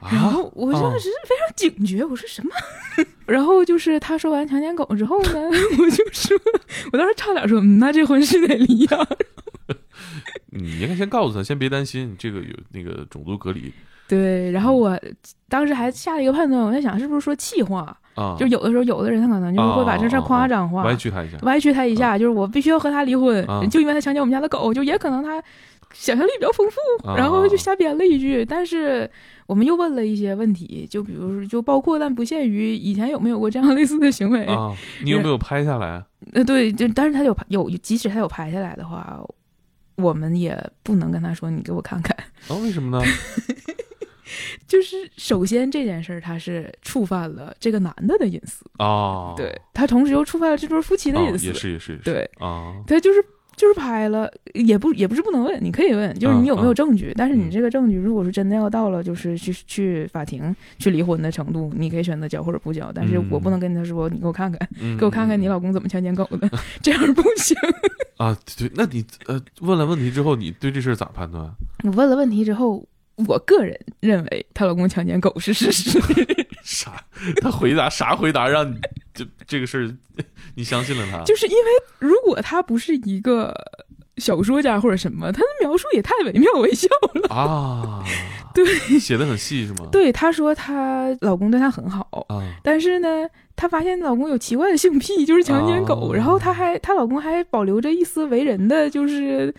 然啊，后我当时非常警觉，我说什么？然后就是他说完强奸狗之后呢，我就说，我当时差点说，嗯，那这婚是得离呀、你应该先告诉他，先别担心，这个有那个种族隔离。对，然后我当时还下了一个判断，我在想是不是说气话，啊，就有的时候有的人他可能就是会把这事儿夸张化，歪曲他一下。歪曲他一下，就是我必须要和他离婚，啊。就因为他强奸我们家的狗，就也可能他想象力比较丰富，啊。然后就瞎编了一句。但是我们又问了一些问题，就比如说，就包括但不限于以前有没有过这样类似的行为。啊，你有没有拍下来？呃，对，就但是他有拍有，即使他有拍下来的话，我们也不能跟他说你给我看看。啊，为什么呢？就是首先这件事儿，他是触犯了这个男的的隐私，啊，对他同时又触犯了这对夫妻的哦隐私，也是也是也是对。啊，他就是就是拍了，也不也不是不能问，你可以问，就是你有没有证据。但是你嗯这个证据，如果是真的要到了就是去去法庭去离婚的程度，你可以选择交或者不交。但是我不能跟他说，你给我看看，嗯 给我看看你老公怎么强奸狗的，这样不行。啊，对，那你呃问了问题之后，你对这事儿咋判断？我问了问题之后，我个人认为她老公强奸狗是事实。啥？他回答啥？回答让你这这个事儿，你相信了他？就是因为如果他不是一个小说家或者什么，他的描述也太惟妙惟肖了。啊，对，写的很细是吗？对，她说她老公对她很好，啊，但是呢，她发现老公有奇怪的性癖，就是强奸狗，哦然后她还她老公还保留着一丝为人的就是。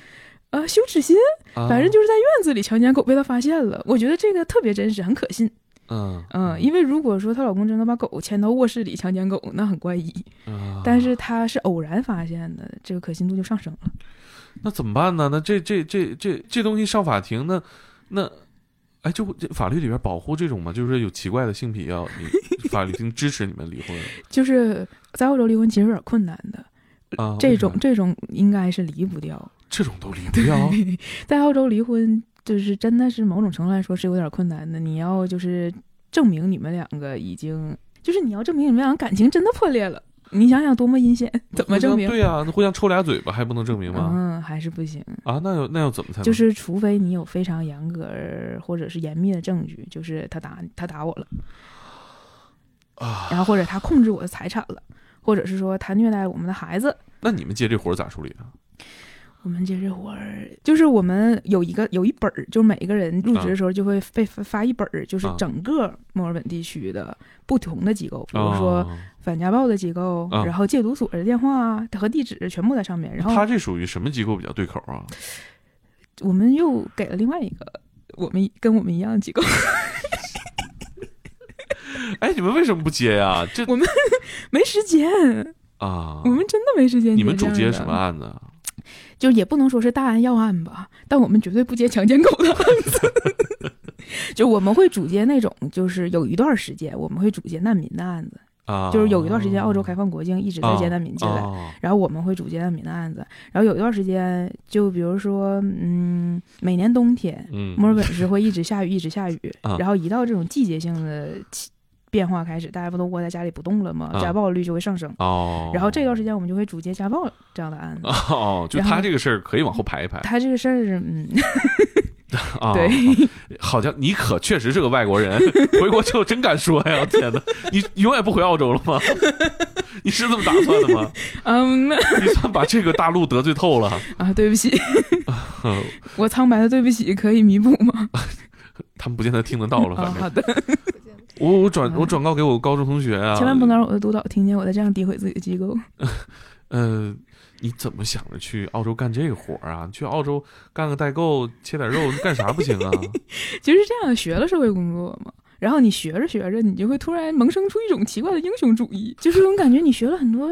呃，羞耻心，啊反正就是在院子里强奸狗被她发现了，我觉得这个特别真实，很可信。嗯嗯，因为如果说她老公真的把狗牵到卧室里强奸狗，那很怪异。啊但是她是偶然发现的，这个可信度就上升了。那怎么办呢？那这这这这这东西上法庭，那那哎，就这法律里边保护这种嘛？就是有奇怪的性癖要你法律庭支持你们离婚 就是在澳洲离婚其实有点困难的，啊？这种这种应该是离不掉。这种都离不掉 在澳洲离婚，就是真的是某种程度来说是有点困难的。你要就是证明你们两个已经，就是你要证明你们俩感情真的破裂了。你想想多么阴险，怎么证明？对呀、那互相抽俩嘴巴还不能证明吗？嗯，还是不行。啊，那要那要怎么才能？就是除非你有非常严格或者是严密的证据，就是他打他打我了，啊，然后或者他控制我的财产了，或者是说他虐待我们的孩子。那你们接这活儿咋处理啊？我们接这活儿，就是我们有一个有一本儿，就是每一个人入职的时候就会被发发一本儿，就是啊整个墨尔本地区的不同的机构，比如说哦反家暴的机构，啊然后戒毒所的电话和地址全部在上面。然后他这属于什么机构比较对口啊？我们又给了另外一个我们跟我们一样的机构，哎，你们为什么不接呀？这我们 没时间，啊，我们真的没时间。你们主接什么？案子啊？就也不能说是大案要案吧，但我们绝对不接强奸狗的案子。就我们会主接那种，就是有一段时间我们会主接难民的案子，啊，就是有一段时间澳洲开放国境一直在接难民进来，哦然后我们会主接难民的案子。然后有一段时间，就比如说，嗯，每年冬天嗯，墨尔本是会一直下雨，一直下雨啊，然后一到这种季节性的起变化开始，大家不都窝在家里不动了吗？啊家暴率就会上升。哦，然后这段时间我们就会主接家暴这样的案子。哦，就他这个事儿可以往后排一排他这个事儿，嗯，啊。对，好像你可确实是个外国人，回国之后真敢说呀！天哪，你永远不回澳洲了吗？你是这么打算的吗？嗯你算把这个大陆得罪透了。啊，对不起，嗯我苍白的对不起可以弥补吗？他们不见得听得到了，啊，反正好的，我我转我转告给我高中同学啊，千万不能让我的督导听见我在这样诋毁自己的机构。呃，你怎么想着去澳洲干这个活儿啊？去澳洲干个代购，切点肉，干啥不行啊？就是这样，学了社会工作嘛，然后你学着学着，你就会突然萌生出一种奇怪的英雄主义，就是这种感觉，你学了很多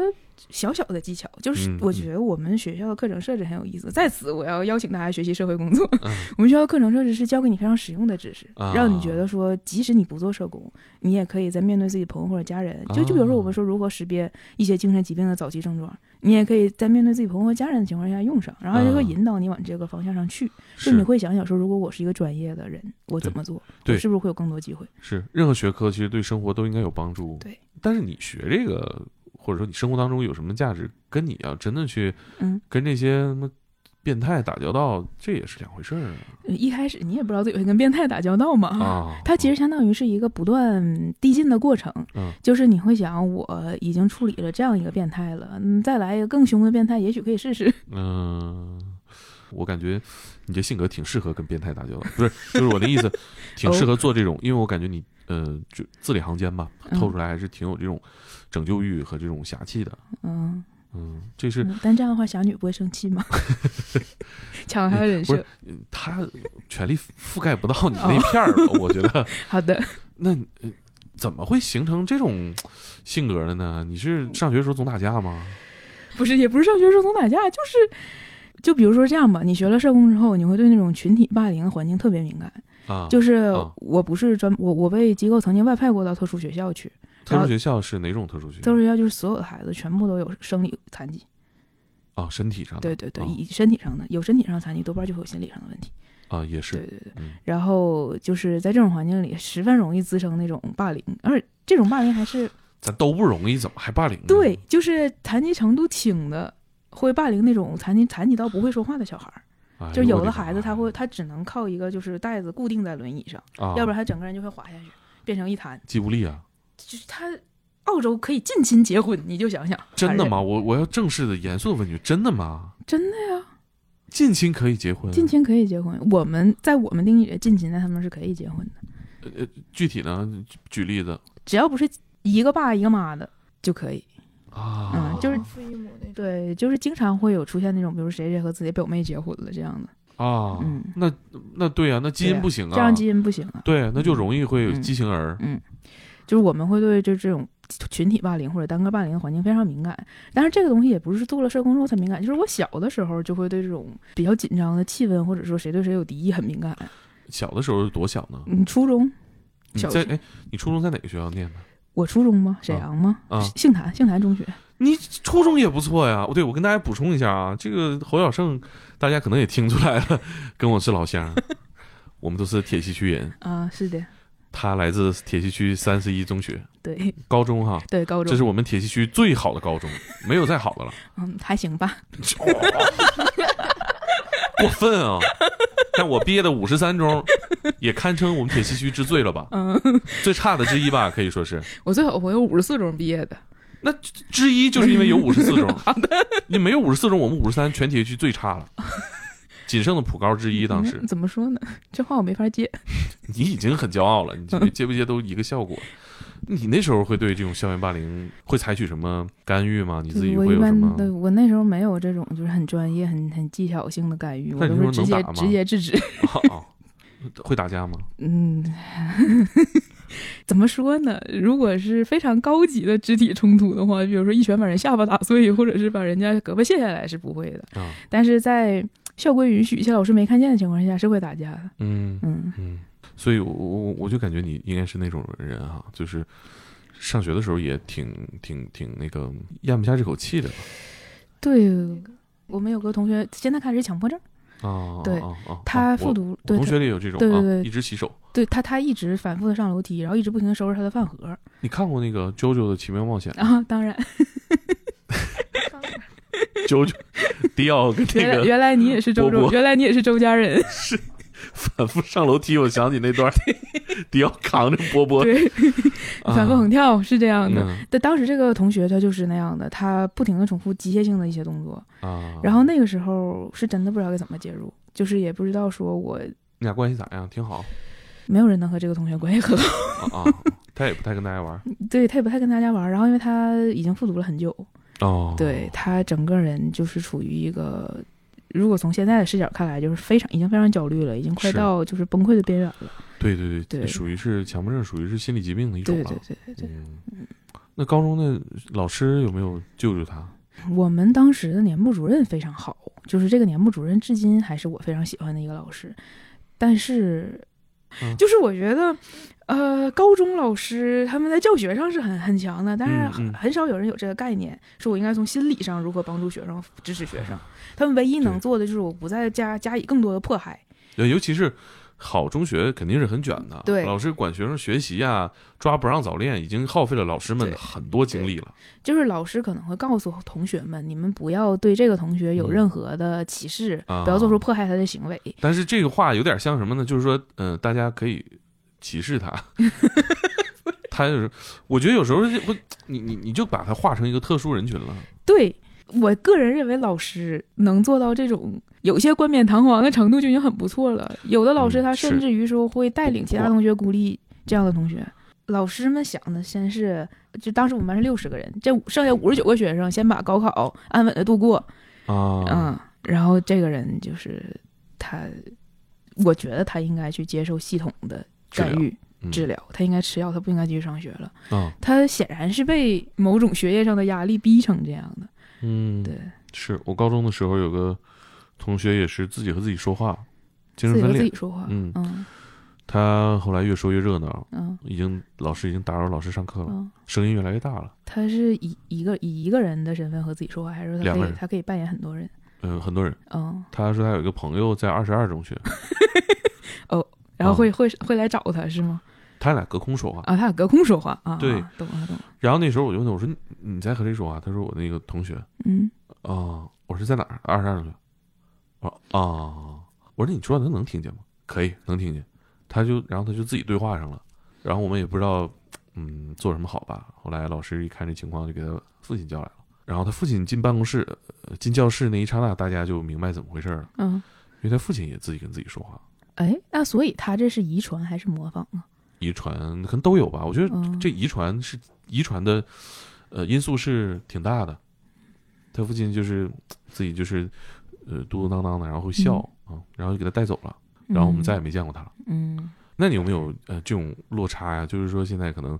小小的技巧。就是嗯我觉得我们学校的课程设置很有意思，在此我要邀请大家学习社会工作。嗯我们学校的课程设置是教给你非常实用的知识，啊让你觉得说，即使你不做社工，你也可以在面对自己朋友或者家人，就就比如说我们说如何识别一些精神疾病的早期症状，你也可以在面对自己朋友和家人的情况下用上，然后就会啊引导你往这个方向上去。就你会想想说，如果我是一个专业的人，我怎么做？对我是不是会有更多机会？是，任何学科其实对生活都应该有帮助。对，但是你学这个，或者说你生活当中有什么价值，跟你要真的去嗯，跟那些什么变态打交道，这也是两回事儿啊一开始你也不知道自己会跟变态打交道嘛。啊。它其实相当于是一个不断递进的过程，嗯就是你会想，我已经处理了这样一个变态了，嗯，再来一个更凶的变态，也许可以试试。嗯，我感觉你这性格挺适合跟变态打交道，不是，就是我的意思，挺适合做这种，因为我感觉你呃，就字里行间吧，嗯透出来还是挺有这种拯救欲和这种侠气的。嗯，嗯，这是嗯但这样的话，侠女不会生气吗？抢她的人不是设。他权力覆盖不到你那片儿了，我觉得。好的，那、呃怎么会形成这种性格的呢？你是上学时候总打架吗？不是，也不是上学时候总打架，就是，就比如说这样吧，你学了社工之后，你会对那种群体霸凌的环境特别敏感。啊，就是啊我不是专我我被机构曾经外派过到特殊学校去，特殊学校是哪种特殊学校？特殊学校就是所有的孩子全部都有生理残疾，啊，身体上的。对对对，啊以身体上的有身体上的残疾，多半就会有心理上的问题。啊，也是。对对对，嗯然后就是在这种环境里，十分容易滋生那种霸凌，而且这种霸凌还是咱都不容易，怎么还霸凌呢？对，就是残疾程度轻的会霸凌那种残疾残疾到不会说话的小孩儿，就有的的孩子他会他只能靠一个就是带子固定在轮椅上，啊，要不然他整个人就会滑下去，变成一滩。肌无力啊，就是他澳洲可以近亲结婚，你就想想，真的吗？我我要正式的、严肃的问句，真的吗？真的呀，近亲可以结婚？近亲可以结婚。我们在我们定义里，近亲在他们是可以结婚的，呃，具体呢？举举例子只要不是一个爸一个妈的就可以。啊，嗯就是父异母那种。对，就是经常会有出现那种，比如谁谁和自己表妹结婚了这样的，啊，嗯那那对啊，那基因不行啊，这样基因不行啊。对，那就容易会有嗯畸形儿。就是我们会对就这种群体霸凌或者单个霸凌的环境非常敏感，但是这个东西也不是做了社工之后才敏感，就是我小的时候就会对这种比较紧张的气氛或者说谁对谁有敌意很敏感。小的时候多小呢？你，初中，小在哎，你初中在哪个学校念的？我初中吗？沈阳吗？啊杏坛，杏坛中学。你初中也不错呀。对，我跟大家补充一下啊，这个侯小胜，大家可能也听出来了，跟我是老乡，我们都是铁西区人。啊，是的，他来自铁西区三十一中学对高中哈，对，高中，这是我们铁西区最好的高中，没有再好的了。嗯还行吧。过分啊！但我毕业的五十三中，也堪称我们铁西区之最了吧？嗯，最差的之一吧，可以说是。我最好朋友五十四中毕业的。那之一就是因为有五十四中，你没有五十四中，我们五十三全铁西区最差了，仅剩的普高之一。当时嗯怎么说呢？这话我没法接。你已经很骄傲了，你接不接都一个效果。你那时候会对这种校园霸凌会采取什么干预吗？你自己会有什么？的，我那时候没有这种就是很专业、很很技巧性的干预，我都是直接直接制止。哦会打架吗？嗯，怎么说呢？如果是非常高级的肢体冲突的话，比如说一拳把人下巴打碎，或者是把人家胳膊卸下来，是不会的。啊，但是在校规允许、一些老师没看见的情况下，是会打架的。嗯嗯，嗯，所以我我我就感觉你应该是那种人哈，就是上学的时候也挺挺挺那个咽不下这口气的对。我们有个同学现在开始强迫症，啊。对他啊复读，同学里有这种啊，对对对一直洗手。对他他一直反复的上楼梯，然后一直不停的收拾他的饭盒你看过那个《JoJo 的奇妙冒险》？啊。当然，JoJo 迪奥跟那原来个原来你也是周周，原来你也是周家人。是反复上楼梯，我想起那段迪奥扛着波波，对，啊反复横跳是这样的。嗯但当时这个同学他就是那样的，他不停的重复机械性的一些动作，啊，然后那个时候是真的不知道该怎么介入，就是也不知道说我你俩关系咋样？挺好没有人能和这个同学关系很好，啊啊，他也不太跟大家玩 对他也不太跟大家玩，然后因为他已经复读了很久，哦，对他整个人就是处于一个。如果从现在的视角看来，就是非常已经非常焦虑了，已经快到就是崩溃的边缘了。对对对对属于是强迫症，属于是心理疾病的一种了。对对对对对，嗯，那高中的老师有没有救救他？我们当时的年部主任非常好，就是这个年部主任至今还是我非常喜欢的一个老师。但是，嗯就是我觉得，呃，高中老师他们在教学上是很很强的，但是嗯嗯很很少有人有这个概念，说我应该从心理上如何帮助学生、支持学生。他们唯一能做的就是我不再加加以更多的迫害。呃尤其是好中学肯定是很卷的，对老师管学生学习呀、抓不让早恋，已经耗费了老师们很多精力了。就是老师可能会告诉同学们，你们不要对这个同学有嗯任何的歧视，啊不要做出迫害他的行为。但是这个话有点像什么呢？就是说，嗯、大家可以歧视他。他就是，我觉得有时候会，你你你就把他划成一个特殊人群了。对我个人认为，老师能做到这种有些冠冕堂皇的程度就已经很不错了。有的老师他甚至于说会带领其他同学孤立这样的同学。老师们想的先是，就当时我们班是六十个人，这剩下五十九个学生先把高考安稳的度过，啊，嗯，然后这个人就是他，我觉得他应该去接受系统的干预嗯治疗，他应该吃药，他不应该继续上学了。嗯，他显然是被某种学业上的压力逼成这样的。嗯，对，是我高中的时候有个同学也是自己和自己说话，精神分裂自己和自己。说话。嗯嗯他后来越说越热闹，嗯已经老师已经打扰老师上课了，嗯，声音越来越大了。他是以一个以一个人的身份和自己说话，还是说他可以他可以扮演很多人？嗯、很多人。嗯，他说他有一个朋友在二十二中学，然后会、哦会会来找他是吗？他俩隔空说话。啊，他俩隔空说话啊。对啊懂了懂了。然后那时候我就问他，我说你你在和谁说话？他说我那个同学嗯啊、我说在哪儿？二十二中学。我说啊，我说你说话他能听见吗？可以，能听见。他就然后他就自己对话上了，然后我们也不知道嗯做什么好吧。后来老师一看这情况，就给他父亲叫来了。然后他父亲进办公室、呃进教室那一刹那，大家就明白怎么回事了，嗯，因为他父亲也自己跟自己说话。哎，那所以他这是遗传还是模仿啊？遗传可能都有吧，我觉得嗯这遗传是遗传的，呃，因素是挺大的。他父亲就是自己就是，呃，嘟嘟囔囔的，然后会笑啊、然后就给他带走了，然后我们再也没见过他了。嗯，那你有没有呃这种落差呀？就是说现在可能，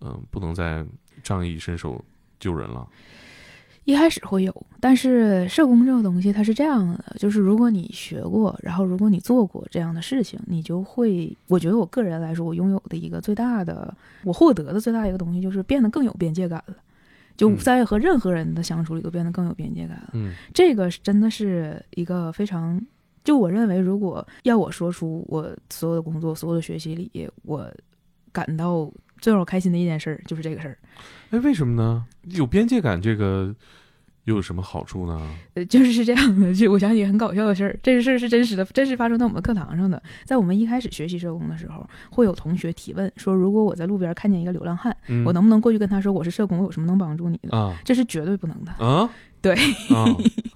嗯、不能再仗义伸手救人了。一开始会有，但是社工这个东西它是这样的，就是如果你学过，然后如果你做过这样的事情，你就会，我觉得我个人来说，我拥有的一个最大的，我获得的最大一个东西就是变得更有边界感了。就嗯在和任何人的相处里都变得更有边界感了。嗯这个是真的是一个非常，就我认为，如果要我说出我所有的工作、所有的学习里，我感到最让我开心的一件事儿，就是这个事儿。哎，为什么呢？有边界感这个又有什么好处呢？呃，就是是这样的，就我想起很搞笑的事儿，这个事儿是真实的，真实发生在我们课堂上的。在我们一开始学习社工的时候，会有同学提问说，如果我在路边看见一个流浪汉，嗯我能不能过去跟他说我是社工，我有什么能帮助你的？啊这是绝对不能的。啊对，啊，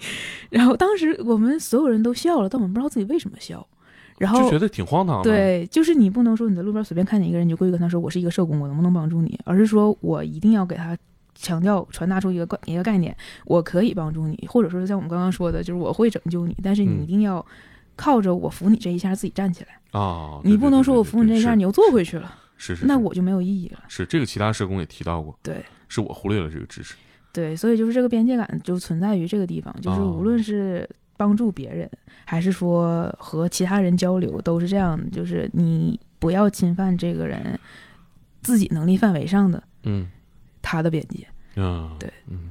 然后当时我们所有人都笑了，但我们不知道自己为什么笑。然后就觉得挺荒唐的。，对，就是你不能说你在路边随便看见一个人，你就过去跟他说我是一个社工，我能不能帮助你？而是说我一定要给他强调、传达出一个概一个概念，我可以帮助你，或者说像我们刚刚说的，就是我会拯救你，但是你嗯一定要靠着我扶你这一下自己站起来，啊，你不能说我扶你这一下你你又坐回去了，是是，那是我就没有意义了。是这个其他社工也提到过，对是我忽略了这个知识。对，所以就是这个边界感就存在于这个地方，就是哦无论是帮助别人，还是说和其他人交流，都是这样的，就是你不要侵犯这个人自己能力范围上的嗯他的边界。啊，对，嗯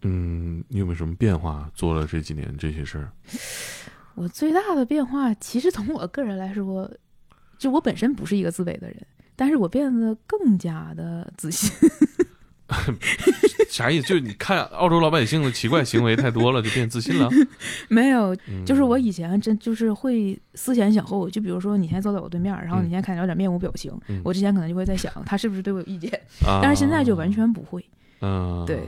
嗯，你有没有什么变化？做了这几年这些事儿，我最大的变化，其实从我个人来说，就我本身不是一个自卑的人，但是我变得更加的自信。啥意思？就是你看澳洲老百姓的奇怪行为太多了，就变自信了。没有，嗯就是我以前真就是会思前想后，就比如说你现在坐在我对面，然后你嗯现在看着有点面无表情，嗯我之前可能就会在想他是不是对我有意见，啊，但是现在就完全不会，嗯，对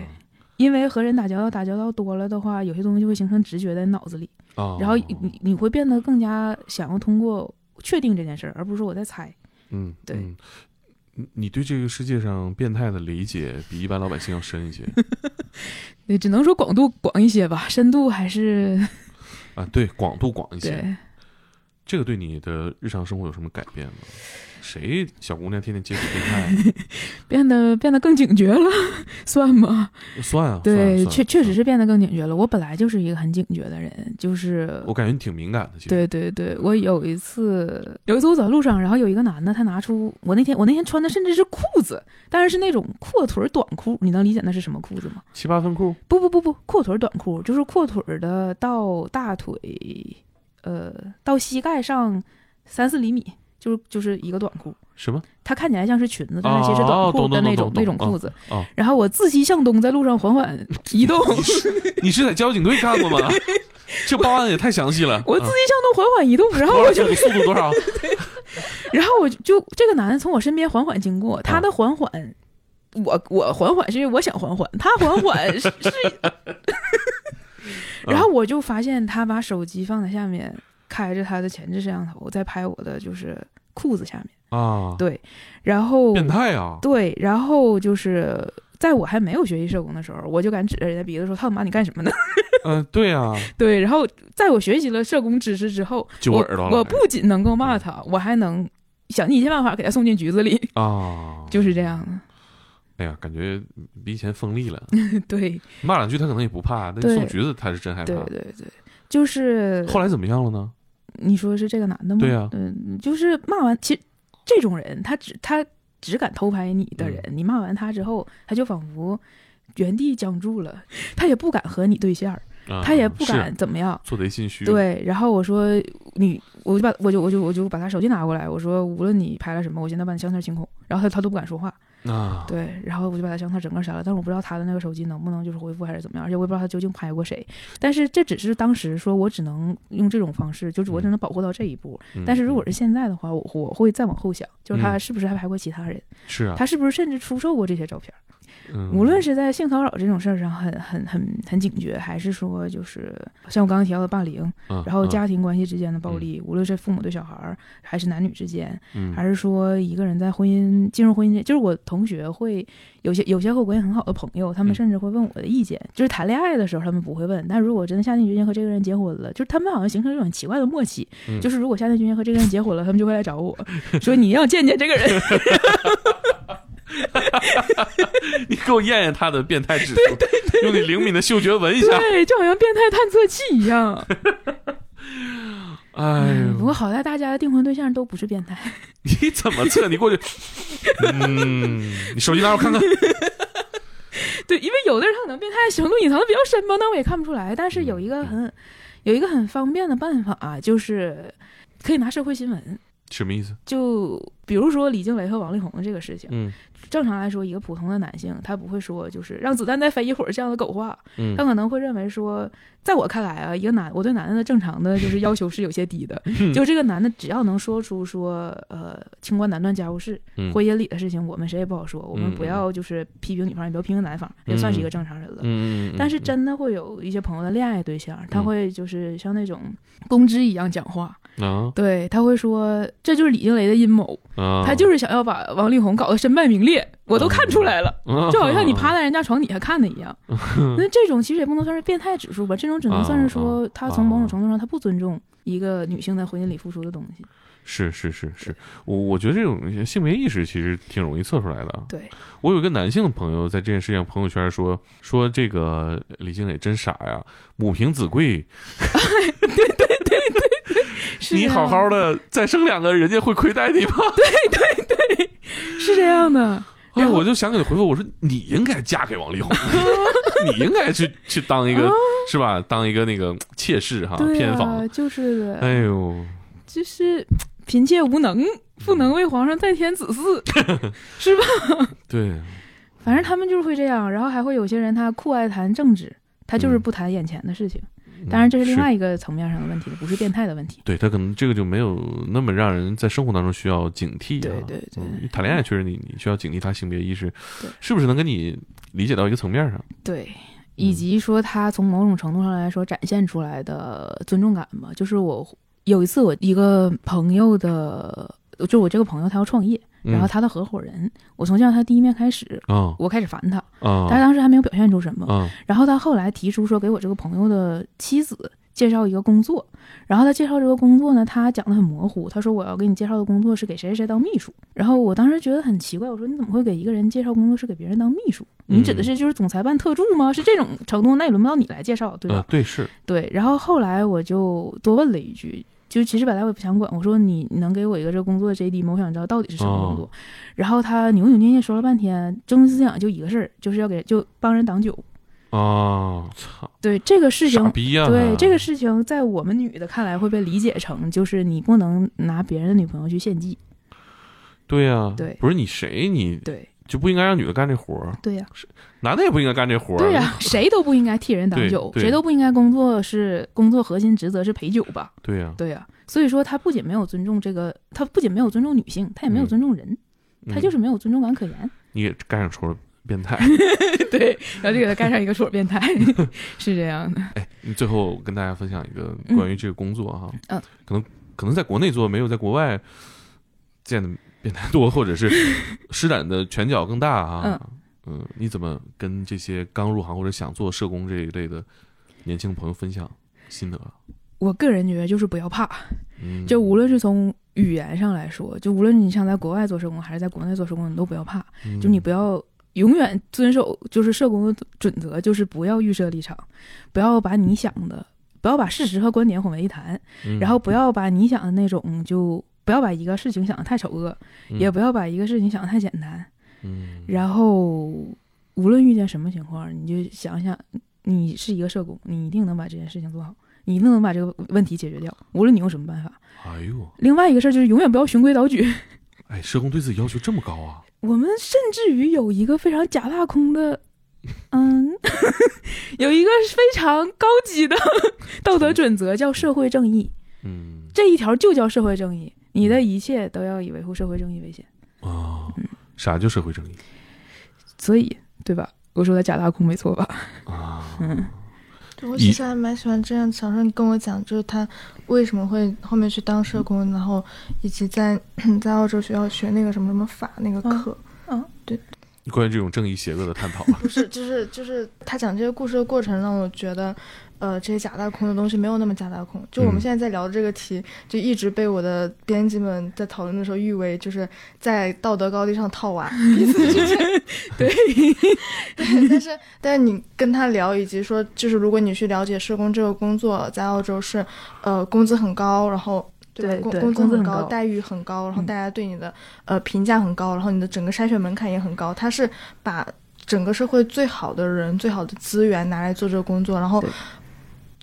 因为和人打交道打交道多了的话，有些东西就会形成直觉在脑子里，啊，然后你你会变得更加想要通过确定这件事儿，而不是说我在猜。嗯，对嗯你你对这个世界上变态的理解比一般老百姓要深一些 对，只能说广度广一些吧，深度还是啊，对，广度广一些。这个对你的日常生活有什么改变吗？谁小姑娘天天接触变态？变得变得更警觉了，算吗？算啊，对，确确实是变得更警觉了。我本来就是一个很警觉的人，就是我感觉你挺敏感的。对对对，我有一次有一次我走在路上，然后有一个男的，他拿出我那天我那天穿的甚至是裤子，但是是那种阔腿短裤，你能理解那是什么裤子吗？七八分裤不不不不，阔腿短裤就是阔腿的到大腿，呃，到膝盖上三四厘米，就是就是一个短裤。什么？它看起来像是裙子，但是其实短哦裤的那种那种裤子。哦哦然后我自西向东在路上缓缓移动，你是在交警队干过吗？这报案也太详细了。我自啊西向东缓缓移动，然后我就速度多少？然后我就就这个男的从我身边缓缓经过，他的缓缓，我我缓缓是因为我想缓缓，他缓缓是是，然后我就发现他把手机放在下面，开着他的前置摄像头在拍我的就是裤子下面，啊，对，然后变态啊！对，然后就是。在我还没有学习社工的时候，我就敢指着人家鼻子说：“他妈，你干什么呢嗯，对啊？”对，然后在我学习了社工知识之后，我揪耳朵了我不仅能够骂他，我还能想尽一切办法给他送进局子里。啊，就是这样的。哎呀，感觉比以前锋利了。对骂两句他可能也不怕，但对送橘子他是真害怕。对对对，就是后来怎么样了呢？你说是这个男的吗？对呀嗯，就是骂完，其实这种人他只他只敢偷拍你的人，嗯你骂完他之后，他就仿佛原地僵住了，他也不敢和你对线他也不敢怎么样。做贼心虚。，对，然后我说你，我就把我就我就我就把他手机拿过来，我说无论你拍了什么，我现在把你相册清空。然后他他都不敢说话，啊，对，然后我就把他相册整个删了，但是我不知道他的那个手机能不能就是恢复还是怎么样，而且我也不知道他究竟拍过谁。但是这只是当时说我只能用这种方式，就是我只能保护到这一步。嗯但是如果是现在的话，我我会再往后想，就是他嗯是不是还拍过其他人，是啊，他是不是甚至出售过这些照片。嗯无论是在性骚扰这种事儿上很很很很警觉，还是说就是像我刚刚提到的霸凌，嗯然后嗯家庭关系之间的暴力，无论是父母对小孩儿，还是男女之间，嗯还是说一个人在婚姻进入婚姻，就是我同学会有些有些和我关系很好的朋友，他们嗯甚至会问我的意见。就是谈恋爱的时候他们不会问，但如果真的下定决心和这个人结婚了，就是他们好像形成一种很奇怪的默契，嗯就是如果下定决心和这个人结婚了，他们就会来找我说你要见见这个人。你给我验验他的变态指数，用你灵敏的嗅觉闻一下。对，就好像变态探测器一样。哎呦，不过好在大家的订婚对象都不是变态。你怎么测？你过去，嗯，你手机拿我看看。对，因为有的人他可能变态程度隐藏的比较深嘛，那我也看不出来。但是有一个很有一个很方便的办法、啊就是可以拿社会新闻。什么意思？就比如说李静蕾和王力宏的这个事情，嗯。正常来说，一个普通的男性他不会说就是让子弹再飞一会儿这样的狗话，嗯。他可能会认为说，在我看来啊，一个男我对男的的正常的就是要求是有些低的，嗯。就这个男的只要能说出说呃清官难断家务事，嗯。婚姻里的事情我们谁也不好说，我们不要就是批评女方，也不要批评男方，也算是一个正常人了。嗯嗯，但是真的会有一些朋友的恋爱对象，他会就是像那种公知一样讲话，啊？对他会说这就是李静蕾的阴谋，啊，他就是想要把王力宏搞得身败名裂，我都看出来了，啊。就好像你趴在人家床底下看的一样。那这种其实也不能算是变态指数吧，这种只能算是说他从某种程度上他不尊重一个女性在婚姻里付出的东西。是是是是，我我觉得这种性别意识其实挺容易测出来的。啊。对，我有一个男性的朋友在这件事情朋友圈说说这个李静蕾真傻呀，母凭子贵，是你好好的，再生两个，人家会亏待你吗？对对对是这样的。哎，我就想给你回复，我说你应该嫁给王力宏，你应该去去当一个、是吧？当一个那个妾室哈，偏房。就是的，哎呦，就是嫔妾无能，不能为皇上再添子嗣，是吧？对，反正他们就是会这样，然后还会有些人他酷爱谈政治，他就是嗯不谈眼前的事情。嗯当然，这是另外一个层面上的问题了，不是变态的问题。对他可能这个就没有那么让人在生活当中需要警惕、啊。对对对嗯谈恋爱确实你你需要警惕他性别意识是不是能跟你理解到一个层面上。对，以及说他从某种程度上来说展现出来的尊重感吧。就是我有一次，我一个朋友的，就我这个朋友他要创业，然后他的合伙人，我从见到他第一面开始，啊我开始烦他，啊但是当时还没有表现出什么。啊然后他后来提出说给我这个朋友的妻子介绍一个工作，然后他介绍这个工作呢，他讲的很模糊，他说我要给你介绍的工作是给谁谁谁当秘书。然后我当时觉得很奇怪，我说你怎么会给一个人介绍工作是给别人当秘书？你指的是就是总裁办特助吗？是这种程度？那也轮不到你来介绍，对吧？呃对是对。然后后来我就多问了一句。就其实本来我也不想管，我说你能给我一个这工作的 JD 吗？我想知道到底是什么工作。哦然后他扭扭捏捏说了半天，中心思想就一个事儿，就是要给就帮人挡酒。啊操对这个事情对这个事情，在我们女的看来会被理解成，就是你不能拿别人的女朋友去献祭。对呀、对不是你谁你对就不应该让女的干这活儿，对呀、男的也不应该干这活儿。对呀、谁都不应该替人挡酒，谁都不应该工作是工作核心职责是陪酒吧？对呀、对呀、所以说他不仅没有尊重这个，他不仅没有尊重女性，他也没有嗯尊重人，他就是是没有尊重感可言。你也干上戳了变态。对，然后就给他盖上一个戳变态，是这样的。哎，你最后跟大家分享一个关于这个工作哈，嗯可能可能在国内做没有在国外见的变态多，或者是 施展的拳脚更大啊。嗯你怎么跟这些刚入行或者想做社工这一类的年轻朋友分享心得？我个人觉得就是不要怕，嗯，就无论是从语言上来说，就无论你想在国外做社工还是在国内做社工，你都不要怕。嗯。就你不要永远遵守就是社工的准则，就是不要预设立场，不要把你想的，不要把事实和观点混为一谈，嗯。然后不要把你想的那种就不要把一个事情想的太丑恶，嗯。也不要把一个事情想的太简单。嗯然后无论遇见什么情况，你就想想，你是一个社工，你一定能把这件事情做好。你一定能把这个问题解决掉，无论你用什么办法。哎呦，另外一个事儿就是永远不要循规蹈矩。哎，社工对自己要求这么高啊？我们甚至于有一个非常假大空的，嗯，有一个非常高级的道德准则，叫社会正义。嗯这一条就叫社会正义，你的一切都要以维护社会正义为先。啊，啥叫社会正义所以，对吧？我说的假大空没错吧？啊？嗯，对我其实还蛮喜欢这样。小时候你跟我讲，就是他为什么会后面去当社工，然后以及在 在澳洲学校学那个什么什么法那个课，嗯，对关于这种正义邪恶的探讨啊，不是，就是就是他讲这些故事的过程让我觉得，呃，这些假大空的东西没有那么假大空。就我们嗯现在在聊的这个题，就一直被我的编辑们在讨论的时候誉为就是在道德高地上套娃，彼此之间对，对，但是但是你跟他聊，以及说就是如果你去了解社工这个工作，在澳洲是呃工资很高，然后。对工工资很高，待遇很高，然后嗯大家对你的、呃评价很高，然后你的整个筛选门槛也很高。他是把整个社会最好的人、最好的资源拿来做这个工作，然后对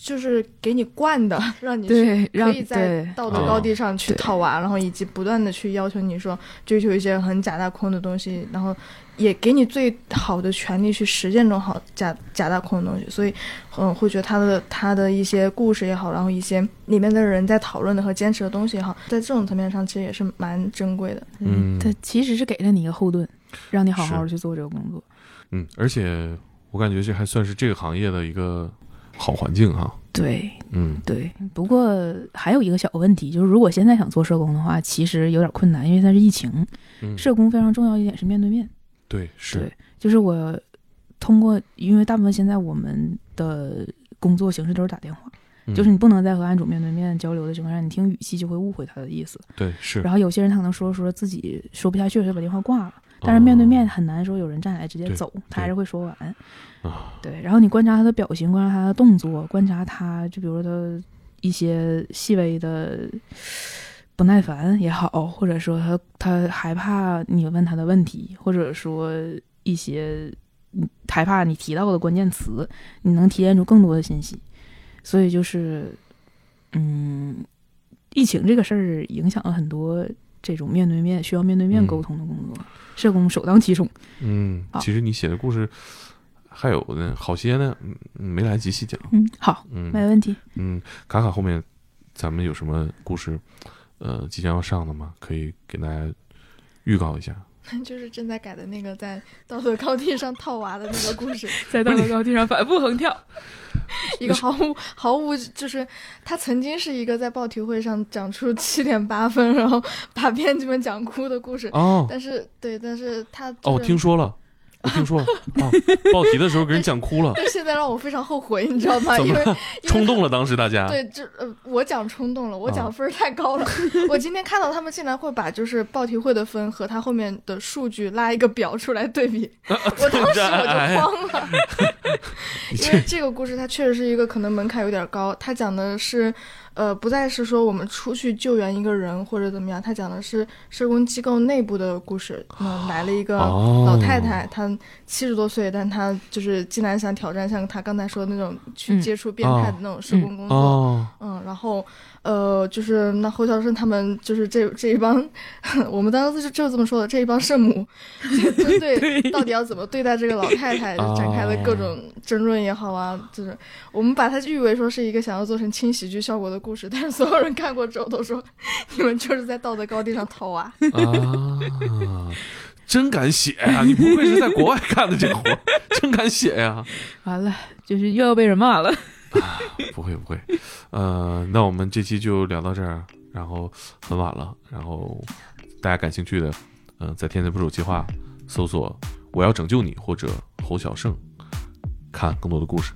就是给你惯的，让你去对，可让以在道德高地上去套娃，然后以及不断的去要求你说追求一些很假大空的东西，然后也给你最好的权利去实践这种好假假大空的东西，所以嗯，会觉得他的他的一些故事也好，然后一些里面的人在讨论的和坚持的东西也好，在这种层面上其实也是蛮珍贵的。嗯。他其实是给了你一个后盾，让你好好去做这个工作。嗯，而且我感觉这还算是这个行业的一个好环境哈。对嗯对，不过还有一个小问题，就是如果现在想做社工的话，其实有点困难，因为它是疫情。嗯，社工非常重要一点是面对面，对是对，就是我通过，因为大部分现在我们的工作形式都是打电话，嗯就是你不能再和案主面对面交流的情况下，你听语气就会误会他的意思。对是，然后有些人他可能说说自己说不下去，就把电话挂了。但是面对面很难说有人站起来直接对走，他还是会说完。啊对，然后你观察他的表情，观察他的动作，观察他，就比如说他一些细微的不耐烦也好，或者说他他害怕你问他的问题，或者说一些嗯害怕你提到的关键词，你能提炼出更多的信息。所以就是，嗯，疫情这个事儿影响了很多这种面对面需要面对面嗯沟通的工作，社工首当其冲。嗯，其实你写的故事还有呢，好些呢，没来及细讲。嗯，好，嗯没问题。嗯，卡卡后面咱们有什么故事，呃，即将要上的吗？可以给大家预告一下。就是正在改的那个在道德高地上套娃的那个故事，在道德高地上反复横跳。一个毫无毫无就是他曾经是一个在报题会上讲出七点八分，然后把编辑们讲哭的故事。哦但是对，但是他、就是、哦，我听说了，我听说了。哦，报题的时候给人讲哭了，但现在让我非常后悔，你知道吗？怎么因为 了？冲动了，当时大家。对，这呃，我讲冲动了，我啊讲分儿太高了。我今天看到他们竟然会把就是报题会的分和他后面的数据拉一个表出来对比，我当时我哎就慌了。因为这个故事它确实是一个可能门槛有点高，它讲的是，呃，不再是说我们出去救援一个人或者怎么样，他讲的是社工机构内部的故事。嗯，来了一个哦老太太，她七十多岁，但她就是竟然想挑战像她刚才说的那种去嗯接触变态的那种社工工作。哦，嗯，然后呃，就是那侯孝胜他们就是这这一帮，我们当时就就这么说的，这一帮圣母，就针对到底要怎么对待这个老太太，就展开了各种争论也好啊，就是我们把它誉为说是一个想要做成轻喜剧效果的故事，但是所有人看过之后都说，你们就是在道德高地上套娃。啊，真敢写呀！你不愧是在国外干的这活，真敢写呀！完了，就是又要被人骂了。不 会不会，呃，那我们这期就聊到这儿，然后很晚了，然后大家感兴趣的，呃，在“天才捕手计划”搜索“我要拯救你”或者侯小胜，看更多的故事。